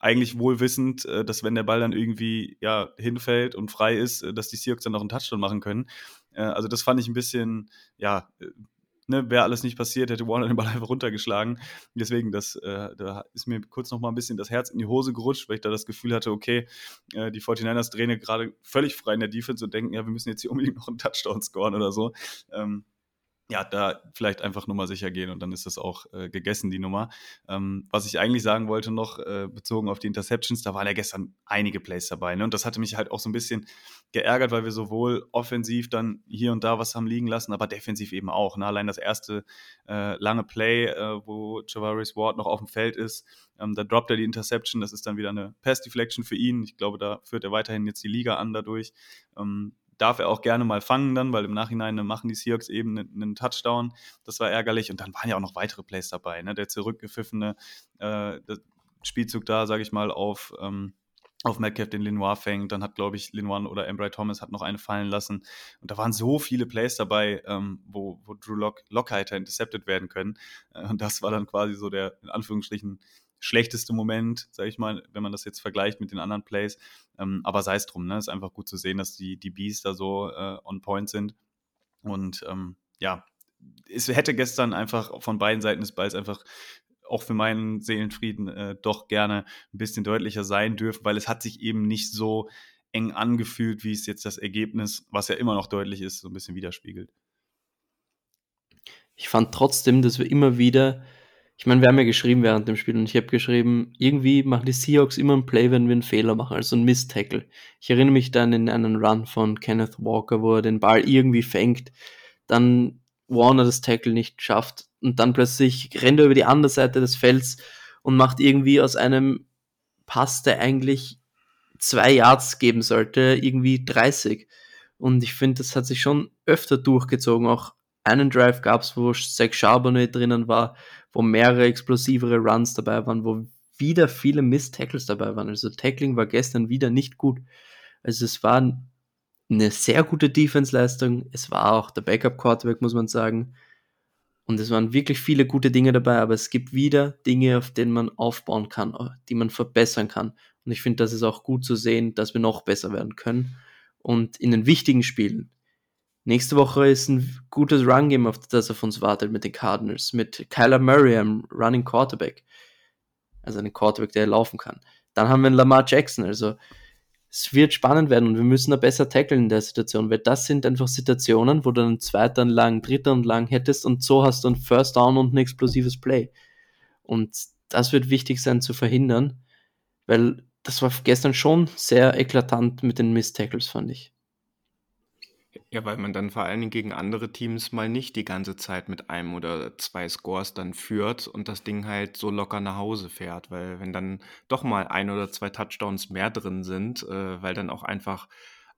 Eigentlich wohl wissend, äh, dass wenn der Ball dann irgendwie ja, hinfällt und frei ist, äh, dass die Seahawks dann noch einen Touchdown machen können. Äh, also das fand ich ein bisschen, ja, ne, wäre alles nicht passiert, hätte Warner den Ball einfach runtergeschlagen. Deswegen, das, da ist mir kurz noch mal ein bisschen das Herz in die Hose gerutscht, weil ich da das Gefühl hatte, okay, die 49ers drehen gerade völlig frei in der Defense und denken, ja, wir müssen jetzt hier unbedingt noch einen Touchdown scoren oder so. Ja, da vielleicht einfach Nummer sicher gehen und dann ist das auch äh, gegessen, die Nummer. Ähm, was ich eigentlich sagen wollte noch, äh, bezogen auf die Interceptions, da waren ja gestern einige Plays dabei. Ne? Und das hatte mich halt auch so ein bisschen geärgert, weil wir sowohl offensiv dann hier und da was haben liegen lassen, aber defensiv eben auch. Ne? Allein das erste äh, lange Play, äh, wo Javaris Ward noch auf dem Feld ist, ähm, da droppt er die Interception, das ist dann wieder eine Pass-Deflection für ihn. Ich glaube, da führt er weiterhin jetzt die Liga an dadurch. Ähm, darf er auch gerne mal fangen dann, weil im Nachhinein machen die Seahawks eben einen, Touchdown. Das war ärgerlich. Und dann waren ja auch noch weitere Plays dabei. Ne? Der zurückgepfiffene äh, Spielzug da, sage ich mal, auf, ähm, auf Metcalf den Lenoir fängt. Dann hat, glaube ich, Lenoir oder Embry Thomas hat noch eine fallen lassen. Und da waren so viele Plays dabei, ähm, wo, wo Drew Lock, Lockheiter intercepted werden können. Äh, und das war dann quasi so der, in Anführungsstrichen, schlechteste Moment, sage ich mal, wenn man das jetzt vergleicht mit den anderen Plays. Ähm, aber sei es drum, ne? ist einfach gut zu sehen, dass die, die Bees da so äh, on point sind. Und ähm, ja, es hätte gestern einfach von beiden Seiten des Balls einfach auch für meinen Seelenfrieden äh, doch gerne ein bisschen deutlicher sein dürfen, weil es hat sich eben nicht so eng angefühlt, wie es jetzt das Ergebnis, was ja immer noch deutlich ist, so ein bisschen widerspiegelt. Ich fand trotzdem, dass wir immer wieder ich meine, wir haben ja geschrieben während dem Spiel und ich habe geschrieben, irgendwie machen die Seahawks immer einen Play, wenn wir einen Fehler machen, also einen Miss-Tackle. Ich erinnere mich dann in einen Run von Kenneth Walker, wo er den Ball irgendwie fängt, dann Warner das Tackle nicht schafft und dann plötzlich rennt er über die andere Seite des Felds und macht irgendwie aus einem Pass, der eigentlich zwei Yards geben sollte, irgendwie 30. Und ich finde, das hat sich schon öfter durchgezogen. Auch einen Drive gab es, wo Zach Charbonnet drinnen war, wo mehrere explosivere Runs dabei waren, wo wieder viele Miss-Tackles dabei waren. Also Tackling war gestern wieder nicht gut. Also es war eine sehr gute Defense-Leistung. Es war auch der Backup-Quarterback, muss man sagen. Und es waren wirklich viele gute Dinge dabei, aber es gibt wieder Dinge, auf denen man aufbauen kann, die man verbessern kann. Und ich finde, das ist auch gut zu sehen, dass wir noch besser werden können. Und in den wichtigen Spielen, Nächste Woche ist ein gutes Run-Game, auf das auf uns wartet mit den Cardinals, mit Kyler Murray, einem Running Quarterback. Also einen Quarterback, der laufen kann. Dann haben wir einen Lamar Jackson, also es wird spannend werden und wir müssen da besser tackeln in der Situation, weil das sind einfach Situationen, wo du einen zweiten lang, dritten lang hättest und so hast du ein First Down und ein explosives Play. Und das wird wichtig sein zu verhindern, weil das war gestern schon sehr eklatant mit den Miss-Tackles, fand ich. Ja, weil man dann vor allen Dingen gegen andere Teams mal nicht die ganze Zeit mit einem oder zwei Scores dann führt und das Ding halt so locker nach Hause fährt. Weil wenn dann doch mal ein oder zwei Touchdowns mehr drin sind, äh, weil dann auch einfach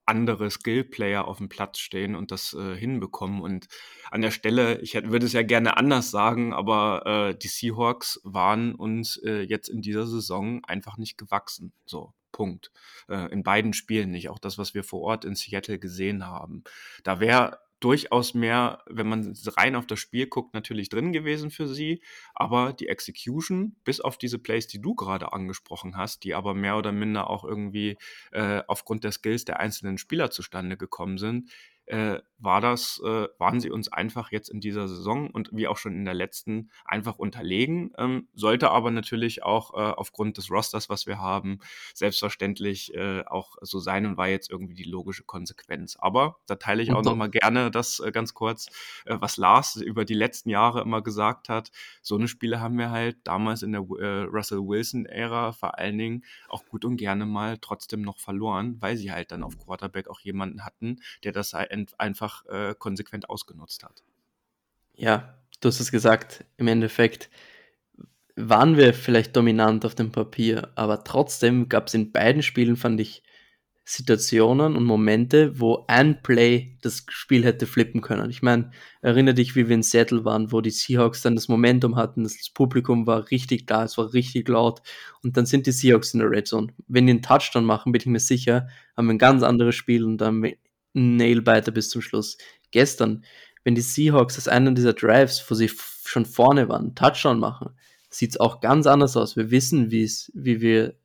andere Skill-Player auf dem Platz stehen und das äh, hinbekommen. Und an der Stelle, ich hätte, würde es ja gerne anders sagen, aber äh, die Seahawks waren uns äh, jetzt in dieser Saison einfach nicht gewachsen. So. Punkt. Äh, in beiden Spielen nicht. Auch das, was wir vor Ort in Seattle gesehen haben. Da wäre durchaus mehr, wenn man rein auf das Spiel guckt, natürlich drin gewesen für sie. Aber die Execution, bis auf diese Plays, die du gerade angesprochen hast, die aber mehr oder minder auch irgendwie äh, aufgrund der Skills der einzelnen Spieler zustande gekommen sind, äh, war das, äh, waren sie uns einfach jetzt in dieser Saison und wie auch schon in der letzten einfach unterlegen. Ähm, sollte aber natürlich auch äh, aufgrund des Rosters, was wir haben, selbstverständlich äh, auch so sein und war jetzt irgendwie die logische Konsequenz. Aber da teile ich auch nochmal gerne das äh, ganz kurz, äh, was Lars über die letzten Jahre immer gesagt hat. So eine Spiele haben wir halt damals in der Russell Wilson-Ära vor allen Dingen auch gut und gerne mal trotzdem noch verloren, weil sie halt dann auf Quarterback auch jemanden hatten, der das einfach äh, konsequent ausgenutzt hat. Ja, du hast es gesagt, im Endeffekt waren wir vielleicht dominant auf dem Papier, aber trotzdem gab es in beiden Spielen, fand ich, Situationen und Momente, wo ein Play das Spiel hätte flippen können. Ich meine, erinnere dich, wie wir in Seattle waren, wo die Seahawks dann das Momentum hatten, das Publikum war richtig da, es war richtig laut und dann sind die Seahawks in der Red Zone. Wenn die einen Touchdown machen, bin ich mir sicher, haben wir ein ganz anderes Spiel und dann Nailbiter bis zum Schluss. Gestern, wenn die Seahawks aus einem dieser Drives, wo sie schon vorne waren, Touchdown machen, sieht es auch ganz anders aus. Wir wissen, wie es, wie wir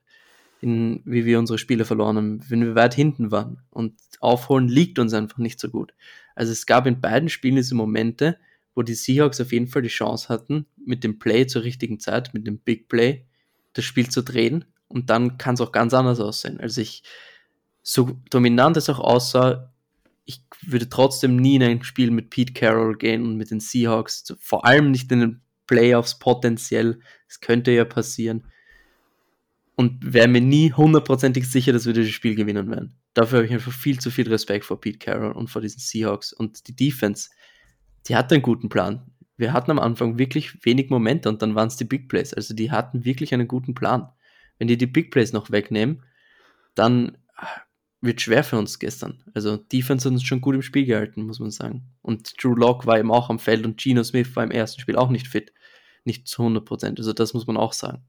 in, wie wir unsere Spiele verloren haben, wenn wir weit hinten waren. Und aufholen liegt uns einfach nicht so gut. Also es gab in beiden Spielen diese Momente, wo die Seahawks auf jeden Fall die Chance hatten, mit dem Play zur richtigen Zeit, mit dem Big Play, das Spiel zu drehen. Und dann kann es auch ganz anders aussehen. Also ich, so dominant es auch aussah, ich würde trotzdem nie in ein Spiel mit Pete Carroll gehen und mit den Seahawks, vor allem nicht in den Playoffs potenziell. Es könnte ja passieren und wäre mir nie hundertprozentig sicher, dass wir das Spiel gewinnen werden. Dafür habe ich einfach viel zu viel Respekt vor Pete Carroll und vor diesen Seahawks. Und die Defense, die hatte einen guten Plan. Wir hatten am Anfang wirklich wenig Momente und dann waren es die Big Plays. Also die hatten wirklich einen guten Plan. Wenn die die Big Plays noch wegnehmen, dann wird schwer für uns gestern. Also Defense hat uns schon gut im Spiel gehalten, muss man sagen. Und Drew Locke war eben auch am Feld und Geno Smith war im ersten Spiel auch nicht fit. Nicht zu 100% Also das muss man auch sagen.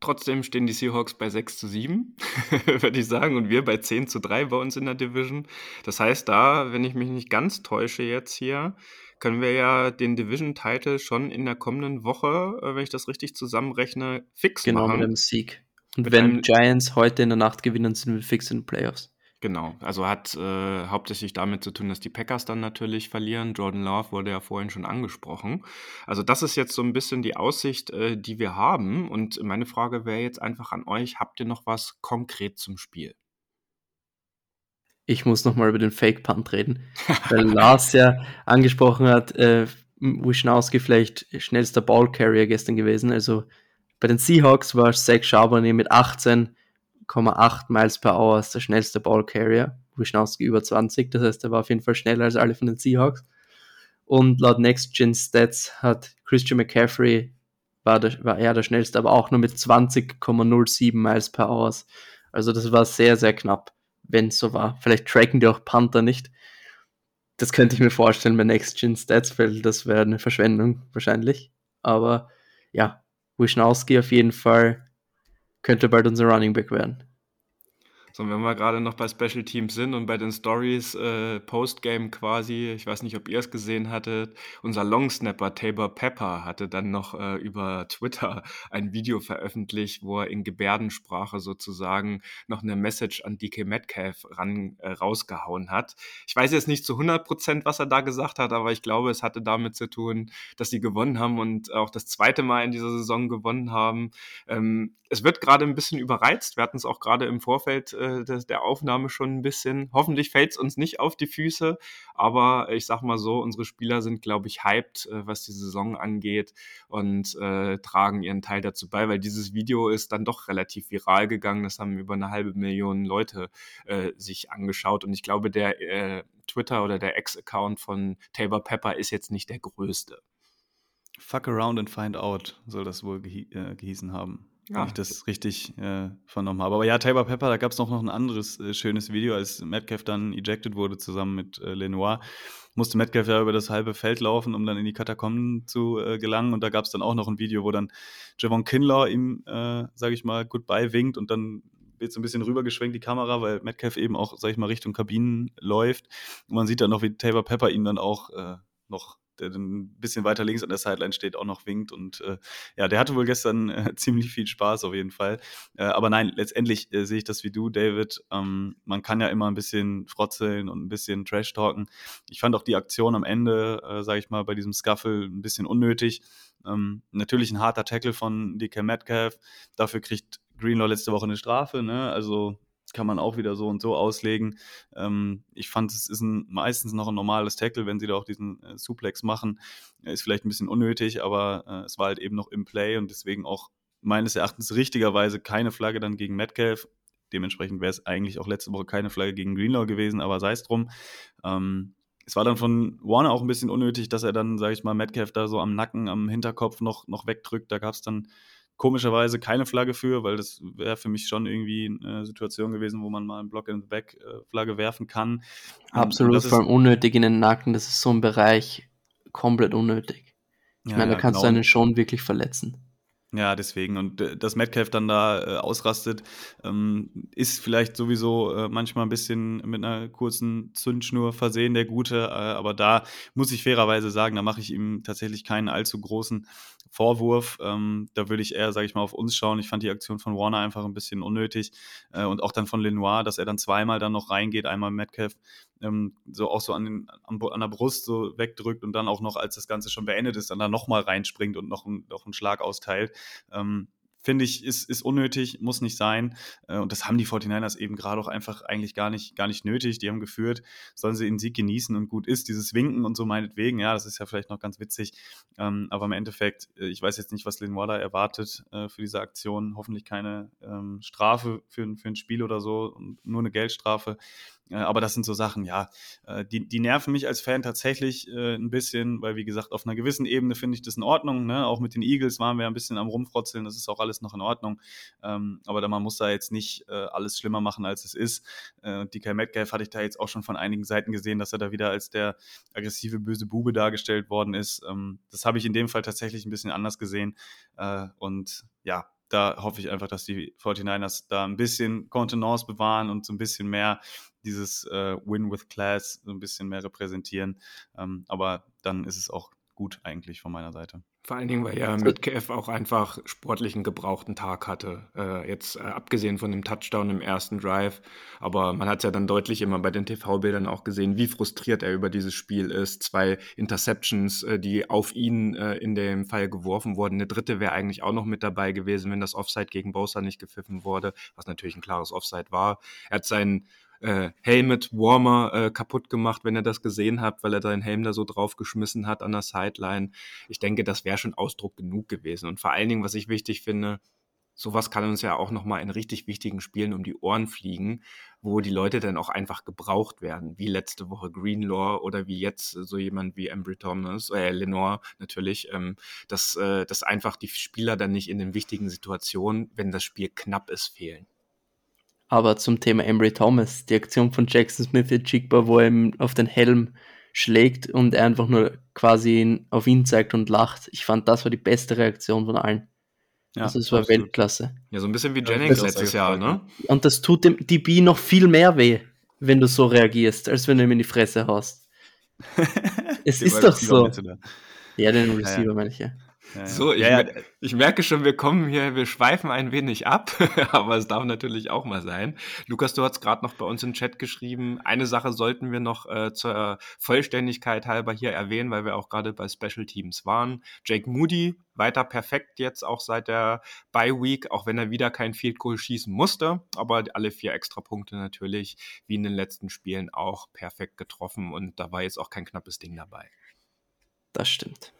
Trotzdem stehen die Seahawks bei 6 zu 7, würde ich sagen, und wir bei 10 zu 3 bei uns in der Division. Das heißt, da, wenn ich mich nicht ganz täusche jetzt hier, können wir ja den Division-Title schon in der kommenden Woche, äh, wenn ich das richtig zusammenrechne, fix genau, machen. Genau, mit einem Sieg. Und mit wenn Giants heute in der Nacht gewinnen, sind wir fix in den Playoffs. Genau, also hat äh, hauptsächlich damit zu tun, dass die Packers dann natürlich verlieren. Jordan Love wurde ja vorhin schon angesprochen. Also das ist jetzt so ein bisschen die Aussicht, äh, die wir haben. Und meine Frage wäre jetzt einfach an euch, habt ihr noch was konkret zum Spiel? Ich muss nochmal über den Fake-Punt reden, weil Lars ja angesprochen hat, äh, Wischnowski vielleicht schnellster Ballcarrier gestern gewesen. Also bei den Seahawks war Zach Charbonnet mit 18 1,8 Miles per Hour der schnellste Ballcarrier. Wischnowski über 20, das heißt, er war auf jeden Fall schneller als alle von den Seahawks. Und laut Next Gen Stats hat Christian McCaffrey, war, der, war er der schnellste, aber auch nur mit 20,07 Miles per Hour. Also das war sehr, sehr knapp, wenn es so war. Vielleicht tracken die auch Panther nicht. Das könnte ich mir vorstellen bei Next Gen Stats, weil das wäre eine Verschwendung wahrscheinlich. Aber ja, Wischnowski auf jeden Fall könnte bald unser Running Back werden. So, wenn wir gerade noch bei Special Teams sind und bei den Stories äh, Postgame quasi, ich weiß nicht, ob ihr es gesehen hattet, unser Longsnapper Tabor Pepper hatte dann noch äh, über Twitter ein Video veröffentlicht, wo er in Gebärdensprache sozusagen noch eine Message an DK Metcalf ran, äh, rausgehauen hat. Ich weiß jetzt nicht zu 100 Prozent, was er da gesagt hat, aber ich glaube, es hatte damit zu tun, dass sie gewonnen haben und auch das zweite Mal in dieser Saison gewonnen haben. Ähm, es wird gerade ein bisschen überreizt. Wir hatten es auch gerade im Vorfeld äh, der, Aufnahme schon ein bisschen. Hoffentlich fällt es uns nicht auf die Füße, aber ich sag mal so, unsere Spieler sind, glaube ich, hyped, äh, was die Saison angeht und äh, tragen ihren Teil dazu bei, weil dieses Video ist dann doch relativ viral gegangen. Das haben über eine halbe Million Leute äh, sich angeschaut und ich glaube, der äh, Twitter oder der Ex-Account von Tabor Pepper ist jetzt nicht der größte. Fuck around and find out soll das wohl gehi äh, gehießen haben wenn ah, ich das richtig äh, vernommen habe. Aber ja, Tabor Pepper, da gab es noch, noch ein anderes äh, schönes Video, als Metcalf dann ejected wurde zusammen mit äh, Lenoir. Musste Metcalf ja über das halbe Feld laufen, um dann in die Katakomben zu äh, gelangen. Und da gab es dann auch noch ein Video, wo dann Javon Kinlaw ihm, äh, sage ich mal, goodbye winkt und dann wird so ein bisschen rübergeschwenkt, die Kamera, weil Metcalf eben auch, sag ich mal, Richtung Kabinen läuft. Und man sieht dann noch, wie Tabor Pepper ihn dann auch äh, noch der dann ein bisschen weiter links an der Sideline steht, auch noch winkt. Und äh, ja, der hatte wohl gestern äh, ziemlich viel Spaß auf jeden Fall. Äh, aber nein, letztendlich äh, sehe ich das wie du, David. Ähm, man kann ja immer ein bisschen frotzeln und ein bisschen Trash talken. Ich fand auch die Aktion am Ende, äh, sage ich mal, bei diesem Scuffle ein bisschen unnötig. Ähm, natürlich ein harter Tackle von DK Metcalf. Dafür kriegt Greenlaw letzte Woche eine Strafe. Ne? Also kann man auch wieder so und so auslegen. Ähm, ich fand, es ist ein, meistens noch ein normales Tackle, wenn sie da auch diesen äh, Suplex machen. Ist vielleicht ein bisschen unnötig, aber äh, es war halt eben noch im Play und deswegen auch meines Erachtens richtigerweise keine Flagge dann gegen Metcalf. Dementsprechend wäre es eigentlich auch letzte Woche keine Flagge gegen Greenlaw gewesen, aber sei es drum. Ähm, es war dann von Warner auch ein bisschen unnötig, dass er dann, sage ich mal, Metcalf da so am Nacken, am Hinterkopf noch, noch wegdrückt. Da gab es dann komischerweise keine Flagge für, weil das wäre für mich schon irgendwie eine Situation gewesen, wo man mal einen Block in the Back äh, Flagge werfen kann. Absolut, vor allem unnötig in den Nacken. Das ist so ein Bereich komplett unnötig. Ich ja, meine, da kannst genau. du einen schon wirklich verletzen. Ja, deswegen. Und äh, dass Metcalf dann da äh, ausrastet, ähm, ist vielleicht sowieso äh, manchmal ein bisschen mit einer kurzen Zündschnur versehen, der Gute. Äh, aber da muss ich fairerweise sagen, da mache ich ihm tatsächlich keinen allzu großen Vorwurf. Ähm, da würde ich eher, sage ich mal, auf uns schauen. Ich fand die Aktion von Warner einfach ein bisschen unnötig. Äh, und auch dann von Lenoir, dass er dann zweimal dann noch reingeht, einmal Metcalf ähm, so auch so an, den, an, der Brust so wegdrückt und dann auch noch, als das Ganze schon beendet ist, dann da nochmal reinspringt und noch, ein, noch einen Schlag austeilt. Ähm, finde ich, ist, ist unnötig, muss nicht sein. Äh, und das haben die 49ers eben gerade auch einfach eigentlich gar nicht, gar nicht nötig. Die haben geführt, sollen sie den Sieg genießen und gut ist. Dieses Winken und so meinetwegen, ja, das ist ja vielleicht noch ganz witzig. Ähm, aber im Endeffekt, äh, ich weiß jetzt nicht, was Lynn Waller erwartet äh, für diese Aktion. Hoffentlich keine ähm, Strafe für, für ein Spiel oder so, nur eine Geldstrafe. Äh, aber das sind so Sachen, ja, äh, die, die nerven mich als Fan tatsächlich äh, ein bisschen, weil wie gesagt, auf einer gewissen Ebene finde ich das in Ordnung. Ne? Auch mit den Eagles waren wir ein bisschen am Rumfrotzeln, das ist auch alles noch in Ordnung. Ähm, aber da, man muss da jetzt nicht alles schlimmer machen, als es ist. DK Metcalf hatte ich da jetzt auch schon von einigen Seiten gesehen, dass er da wieder als der aggressive, böse Bube dargestellt worden ist. Ähm, das habe ich in dem Fall tatsächlich ein bisschen anders gesehen. und ja, da hoffe ich einfach, dass die 49ers da ein bisschen Kontenance bewahren und so ein bisschen mehr dieses äh, Win with Class so ein bisschen mehr repräsentieren. Ähm, aber dann ist es auch gut eigentlich von meiner Seite. Vor allen Dingen, weil ja Metcalf auch einfach sportlichen gebrauchten Tag hatte. Äh, jetzt äh, abgesehen von dem Touchdown im ersten Drive. Aber man hat es ja dann deutlich immer bei den TV-Bildern auch gesehen, wie frustriert er über dieses Spiel ist. Zwei Interceptions, äh, die auf ihn äh, in dem Fall geworfen wurden. Eine dritte wäre eigentlich auch noch mit dabei gewesen, wenn das Offside gegen Bosa nicht gepfiffen wurde, was natürlich ein klares Offside war. Er hat seinen äh, Helmet Warmer äh, kaputt gemacht, wenn ihr das gesehen habt, weil er seinen Helm da so draufgeschmissen hat an der Sideline. Ich denke, das wäre schon Ausdruck genug gewesen. Und vor allen Dingen, was ich wichtig finde, sowas kann uns ja auch nochmal in richtig wichtigen Spielen um die Ohren fliegen, wo die Leute dann auch einfach gebraucht werden, wie letzte Woche Greenlaw oder wie jetzt so jemand wie Embry Thomas, äh, Lenore natürlich, ähm, dass, äh, dass einfach die Spieler dann nicht in den wichtigen Situationen, wenn das Spiel knapp ist, fehlen. Aber zum Thema Embry Thomas, die Aktion von Jackson Smith Jigba, wo er ihm auf den Helm schlägt und er einfach nur quasi auf ihn zeigt und lacht. Ich fand, das war die beste Reaktion von allen. Ja, also es war absolut. Weltklasse. Ja, so ein bisschen wie Jennings ja, letztes Jahr, ne? Und das tut dem DB noch viel mehr weh, wenn du so reagierst, als wenn du ihm in die Fresse haust. es ist doch so. Ja, den Receiver ja, ja. meine ich ja. Ja, so, ich, ja, ja. ich, merke schon, wir kommen hier, wir schweifen ein wenig ab, aber es darf natürlich auch mal sein. Lukas, du hast gerade noch bei uns im Chat geschrieben, eine Sache sollten wir noch äh, zur Vollständigkeit halber hier erwähnen, weil wir auch gerade bei Special Teams waren. Jake Moody weiter perfekt jetzt auch seit der Bye Week, auch wenn er wieder kein Field Goal schießen musste, aber alle vier extra Punkte natürlich, wie in den letzten Spielen auch perfekt getroffen und da war jetzt auch kein knappes Ding dabei. Das stimmt.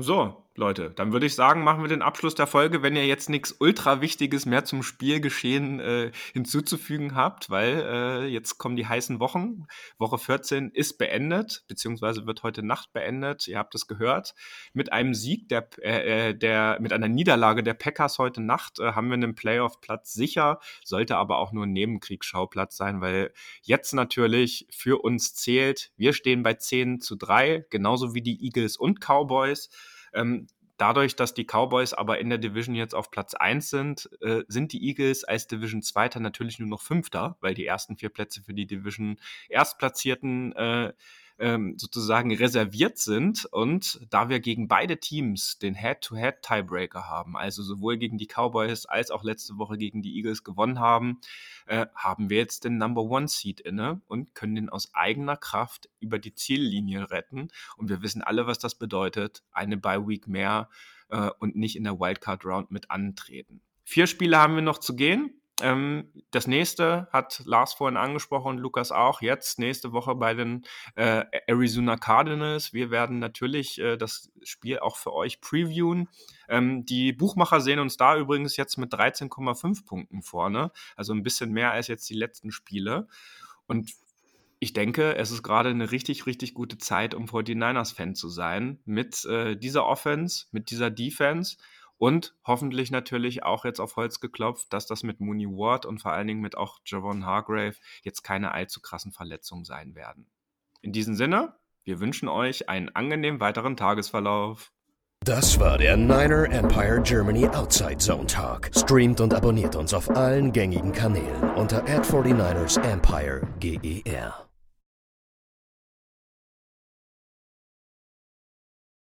So, Leute, dann würde ich sagen, machen wir den Abschluss der Folge, wenn ihr jetzt nichts ultra Wichtiges mehr zum Spielgeschehen äh, hinzuzufügen habt, weil äh, jetzt kommen die heißen Wochen. Woche 14 ist beendet, beziehungsweise wird heute Nacht beendet. Ihr habt es gehört. Mit einem Sieg der, äh, äh der mit einer Niederlage der Packers heute Nacht äh, haben wir einen Playoff-Platz sicher, sollte aber auch nur ein Nebenkriegsschauplatz sein, weil jetzt natürlich für uns zählt, wir stehen bei 10 zu 3, genauso wie die Eagles und Cowboys. Ähm, dadurch, dass die Cowboys aber in der Division jetzt auf Platz 1 sind, äh, sind die Eagles als Division Zweiter natürlich nur noch Fünfter, weil die ersten vier Plätze für die Division Erstplatzierten äh, ähm, sozusagen reserviert sind. Und da wir gegen beide Teams den Head-to-Head-Tiebreaker haben, also sowohl gegen die Cowboys als auch letzte Woche gegen die Eagles gewonnen haben, äh, haben wir jetzt den Number One Seed inne und können den aus eigener Kraft über die Ziellinie retten. Und wir wissen alle, was das bedeutet. Eine Bye Week mehr äh, und nicht in der Wildcard Round mit antreten. Vier Spiele haben wir noch zu gehen. Ähm, das nächste hat Lars vorhin angesprochen und Lukas auch. Jetzt nächste Woche bei den äh, Arizona Cardinals. Wir werden natürlich äh, das Spiel auch für euch previewen. Ähm, die Buchmacher sehen uns da übrigens jetzt mit 13,5 Punkten vorne. Also ein bisschen mehr als jetzt die letzten Spiele. Und ich denke, es ist gerade eine richtig, richtig gute Zeit, um 49ers-Fan zu sein. Mit äh, dieser Offense, mit dieser Defense Und hoffentlich natürlich auch jetzt auf Holz geklopft, dass das mit Mooney Ward und vor allen Dingen mit auch Javon Hargrave jetzt keine allzu krassen Verletzungen sein werden. In diesem Sinne, wir wünschen euch einen angenehmen weiteren Tagesverlauf. Das war der Niner Empire Germany Outside Zone Talk. Streamt und abonniert uns auf allen gängigen Kanälen unter ad 49 ersempire GER.